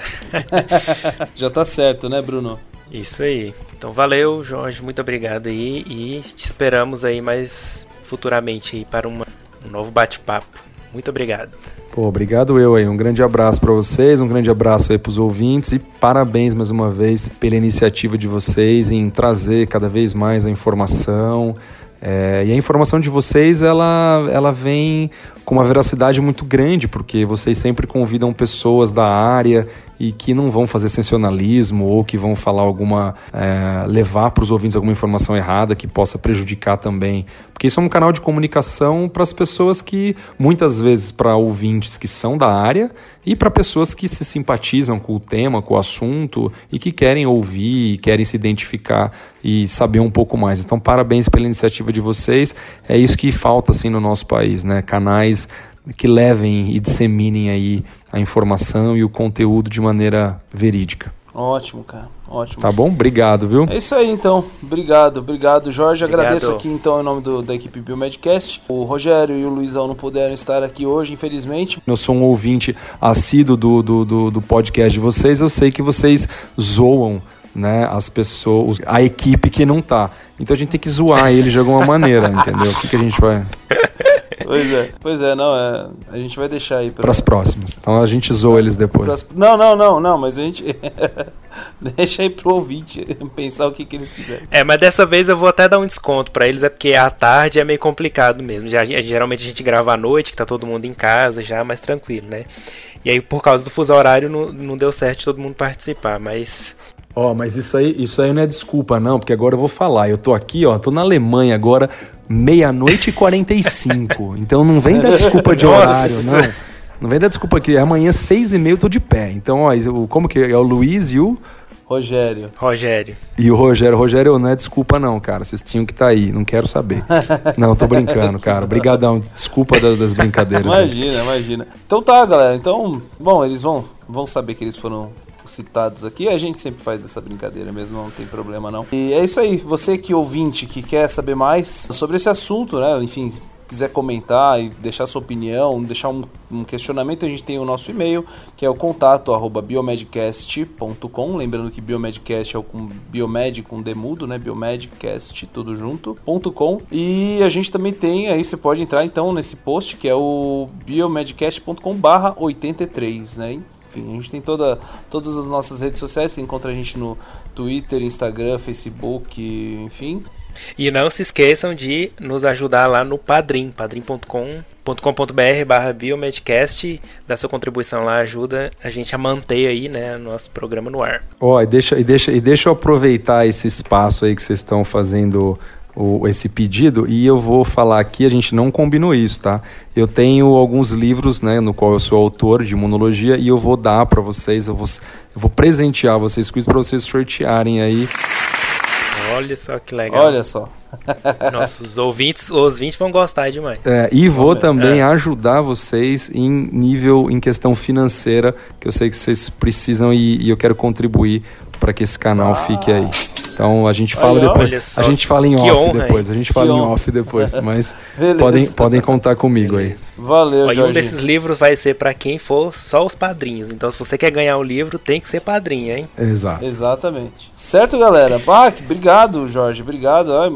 (laughs) (laughs) já tá certo, né, Bruno? Isso aí. Então valeu, Jorge, muito obrigado aí e te esperamos aí mais futuramente aí para uma, um novo bate-papo. Muito obrigado. Pô, obrigado eu aí. Um grande abraço para vocês, um grande abraço aí para os ouvintes e parabéns mais uma vez pela iniciativa de vocês em trazer cada vez mais a informação. É, e a informação de vocês ela, ela vem com uma veracidade muito grande, porque vocês sempre convidam pessoas da área e que não vão fazer sensacionalismo ou que vão falar alguma. É, levar para os ouvintes alguma informação errada que possa prejudicar também. Porque isso é um canal de comunicação para as pessoas que, muitas vezes, para ouvintes que são da área e para pessoas que se simpatizam com o tema, com o assunto e que querem ouvir, querem se identificar e saber um pouco mais. Então, parabéns pela iniciativa de vocês. É isso que falta assim no nosso país, né? Canais que levem e disseminem aí a informação e o conteúdo de maneira verídica. Ótimo, cara. Ótimo. Tá bom? Obrigado, viu? É isso aí, então. Obrigado, obrigado, Jorge. Obrigado. Agradeço aqui, então, em nome do, da equipe Biomedcast. O Rogério e o Luizão não puderam estar aqui hoje, infelizmente. Eu sou um ouvinte assíduo do, do, do, do podcast de vocês. Eu sei que vocês zoam né, as pessoas, a equipe que não tá. Então a gente tem que zoar ele de alguma maneira, (laughs) entendeu? O que, que a gente vai. Pois é, pois é, não, é, a gente vai deixar aí para as próximas. Então a gente zoa eles depois. Pras, não, não, não, não, mas a gente (laughs) deixa aí pro ouvinte (laughs) pensar o que, que eles quiserem. É, mas dessa vez eu vou até dar um desconto para eles, é porque à tarde é meio complicado mesmo. Já, geralmente a gente grava à noite, que tá todo mundo em casa já, mais tranquilo, né? E aí por causa do fuso horário não, não deu certo todo mundo participar, mas Ó, oh, mas isso aí, isso aí não é desculpa, não, porque agora eu vou falar. Eu tô aqui, ó, tô na Alemanha agora, meia-noite e 45. então não vem dar desculpa de horário, não. Não vem dar desculpa aqui. Amanhã, seis e meia, eu tô de pé. Então, ó, como que é? É o Luiz e o. Rogério. Rogério. E o Rogério. Rogério, não é desculpa não, cara. Vocês tinham que estar tá aí. Não quero saber. não, tô brincando, cara. Obrigadão. Desculpa das, das brincadeiras. Imagina, aí. imagina. Então tá, galera. Então, bom, eles vão, vão saber que eles foram citados aqui, a gente sempre faz essa brincadeira mesmo, não tem problema não. E é isso aí, você que ouvinte que quer saber mais sobre esse assunto, né? Enfim, quiser comentar e deixar sua opinião, deixar um, um, questionamento, a gente tem o nosso e-mail, que é o contato arroba biomedcast.com. Lembrando que biomedcast é o com biomed com demudo, né? Biomedcast tudo junto, .com. E a gente também tem, aí você pode entrar então nesse post que é o biomedcast.com/83, né? Enfim, a gente tem toda, todas as nossas redes sociais, você encontra a gente no Twitter, Instagram, Facebook, enfim. E não se esqueçam de nos ajudar lá no Padrim, padrim.com .com.br barra biomedcast, da sua contribuição lá ajuda a gente a manter aí, né, nosso programa no ar. Ó, oh, e deixa, e, deixa, e deixa eu aproveitar esse espaço aí que vocês estão fazendo o, esse pedido e eu vou falar aqui, a gente não combinou isso, tá? Eu tenho alguns livros, né, no qual eu sou autor de imunologia e eu vou dar para vocês, eu vou, eu vou presentear vocês com isso para vocês sortearem aí. Olha só que legal. Olha só. (laughs) Nossos ouvintes, os ouvintes vão gostar demais. É, e vou também é. ajudar vocês em nível, em questão financeira, que eu sei que vocês precisam e, e eu quero contribuir para que esse canal ah. fique aí. Então a gente fala depois. A gente fala em off honra, depois. A gente fala em off depois. (laughs) Mas podem, podem contar comigo aí. Valeu, Jorge. um desses livros vai ser para quem for só os padrinhos. Então se você quer ganhar o livro, tem que ser padrinho, hein? Exato. Exatamente. Certo, galera? Ah, obrigado, Jorge. Obrigado. Ah,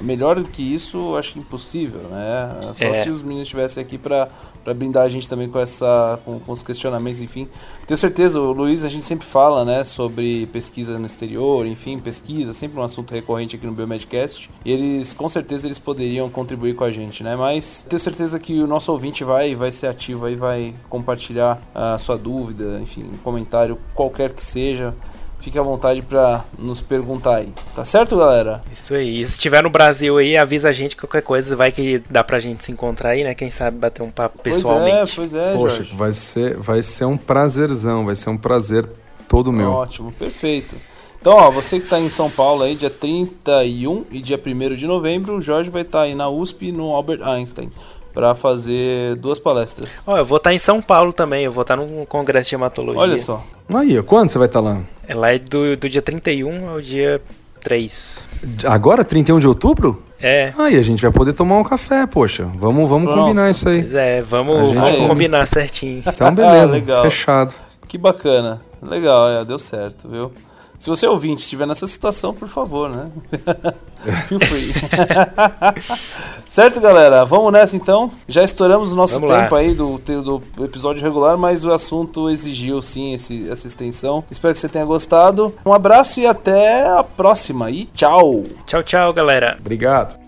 melhor do que isso, acho impossível, né? Só é. se os meninos estivessem aqui para brindar a gente também com essa com, com, os questionamentos, enfim. Tenho certeza, o Luiz, a gente sempre fala, né, sobre pesquisa no exterior, enfim, pesquisa, sempre um assunto recorrente aqui no Biomedcast. E eles, com certeza, eles poderiam contribuir com a gente, né? Mas tenho certeza que o nosso ouvinte vai vai ser ativo aí, vai compartilhar a sua dúvida, enfim, um comentário qualquer que seja fique à vontade para nos perguntar aí. Tá certo, galera? Isso aí. E se estiver no Brasil aí, avisa a gente qualquer coisa, vai que dá pra gente se encontrar aí, né? Quem sabe bater um papo pessoalmente. Pois é, pois é, Poxa, Jorge. vai ser, vai ser um prazerzão, vai ser um prazer todo meu. Ótimo, perfeito. Então, ó, você que está em São Paulo aí, dia 31 e dia 1 de novembro, o Jorge vai estar aí na USP e no Albert Einstein para fazer duas palestras. Ó, eu vou estar em São Paulo também, eu vou estar num congresso de hematologia. Olha só. Aí, ó, quando você vai estar lá? É lá é do, do dia 31 ao dia 3. Agora, 31 de outubro? É, Aí, a gente vai poder tomar um café, poxa. Vamos, vamos Pronto. combinar isso aí. pois é, vamos, gente vamos come. combinar certinho. Então, beleza. (laughs) Legal. Fechado. Que bacana. Legal, é, deu certo, viu? Se você ouvinte estiver nessa situação, por favor, né? (laughs) Feel free. (laughs) certo, galera? Vamos nessa então. Já estouramos o nosso Vamos lá. tempo aí do, do episódio regular, mas o assunto exigiu sim esse, essa extensão. Espero que você tenha gostado. Um abraço e até a próxima. E tchau! Tchau, tchau, galera. Obrigado.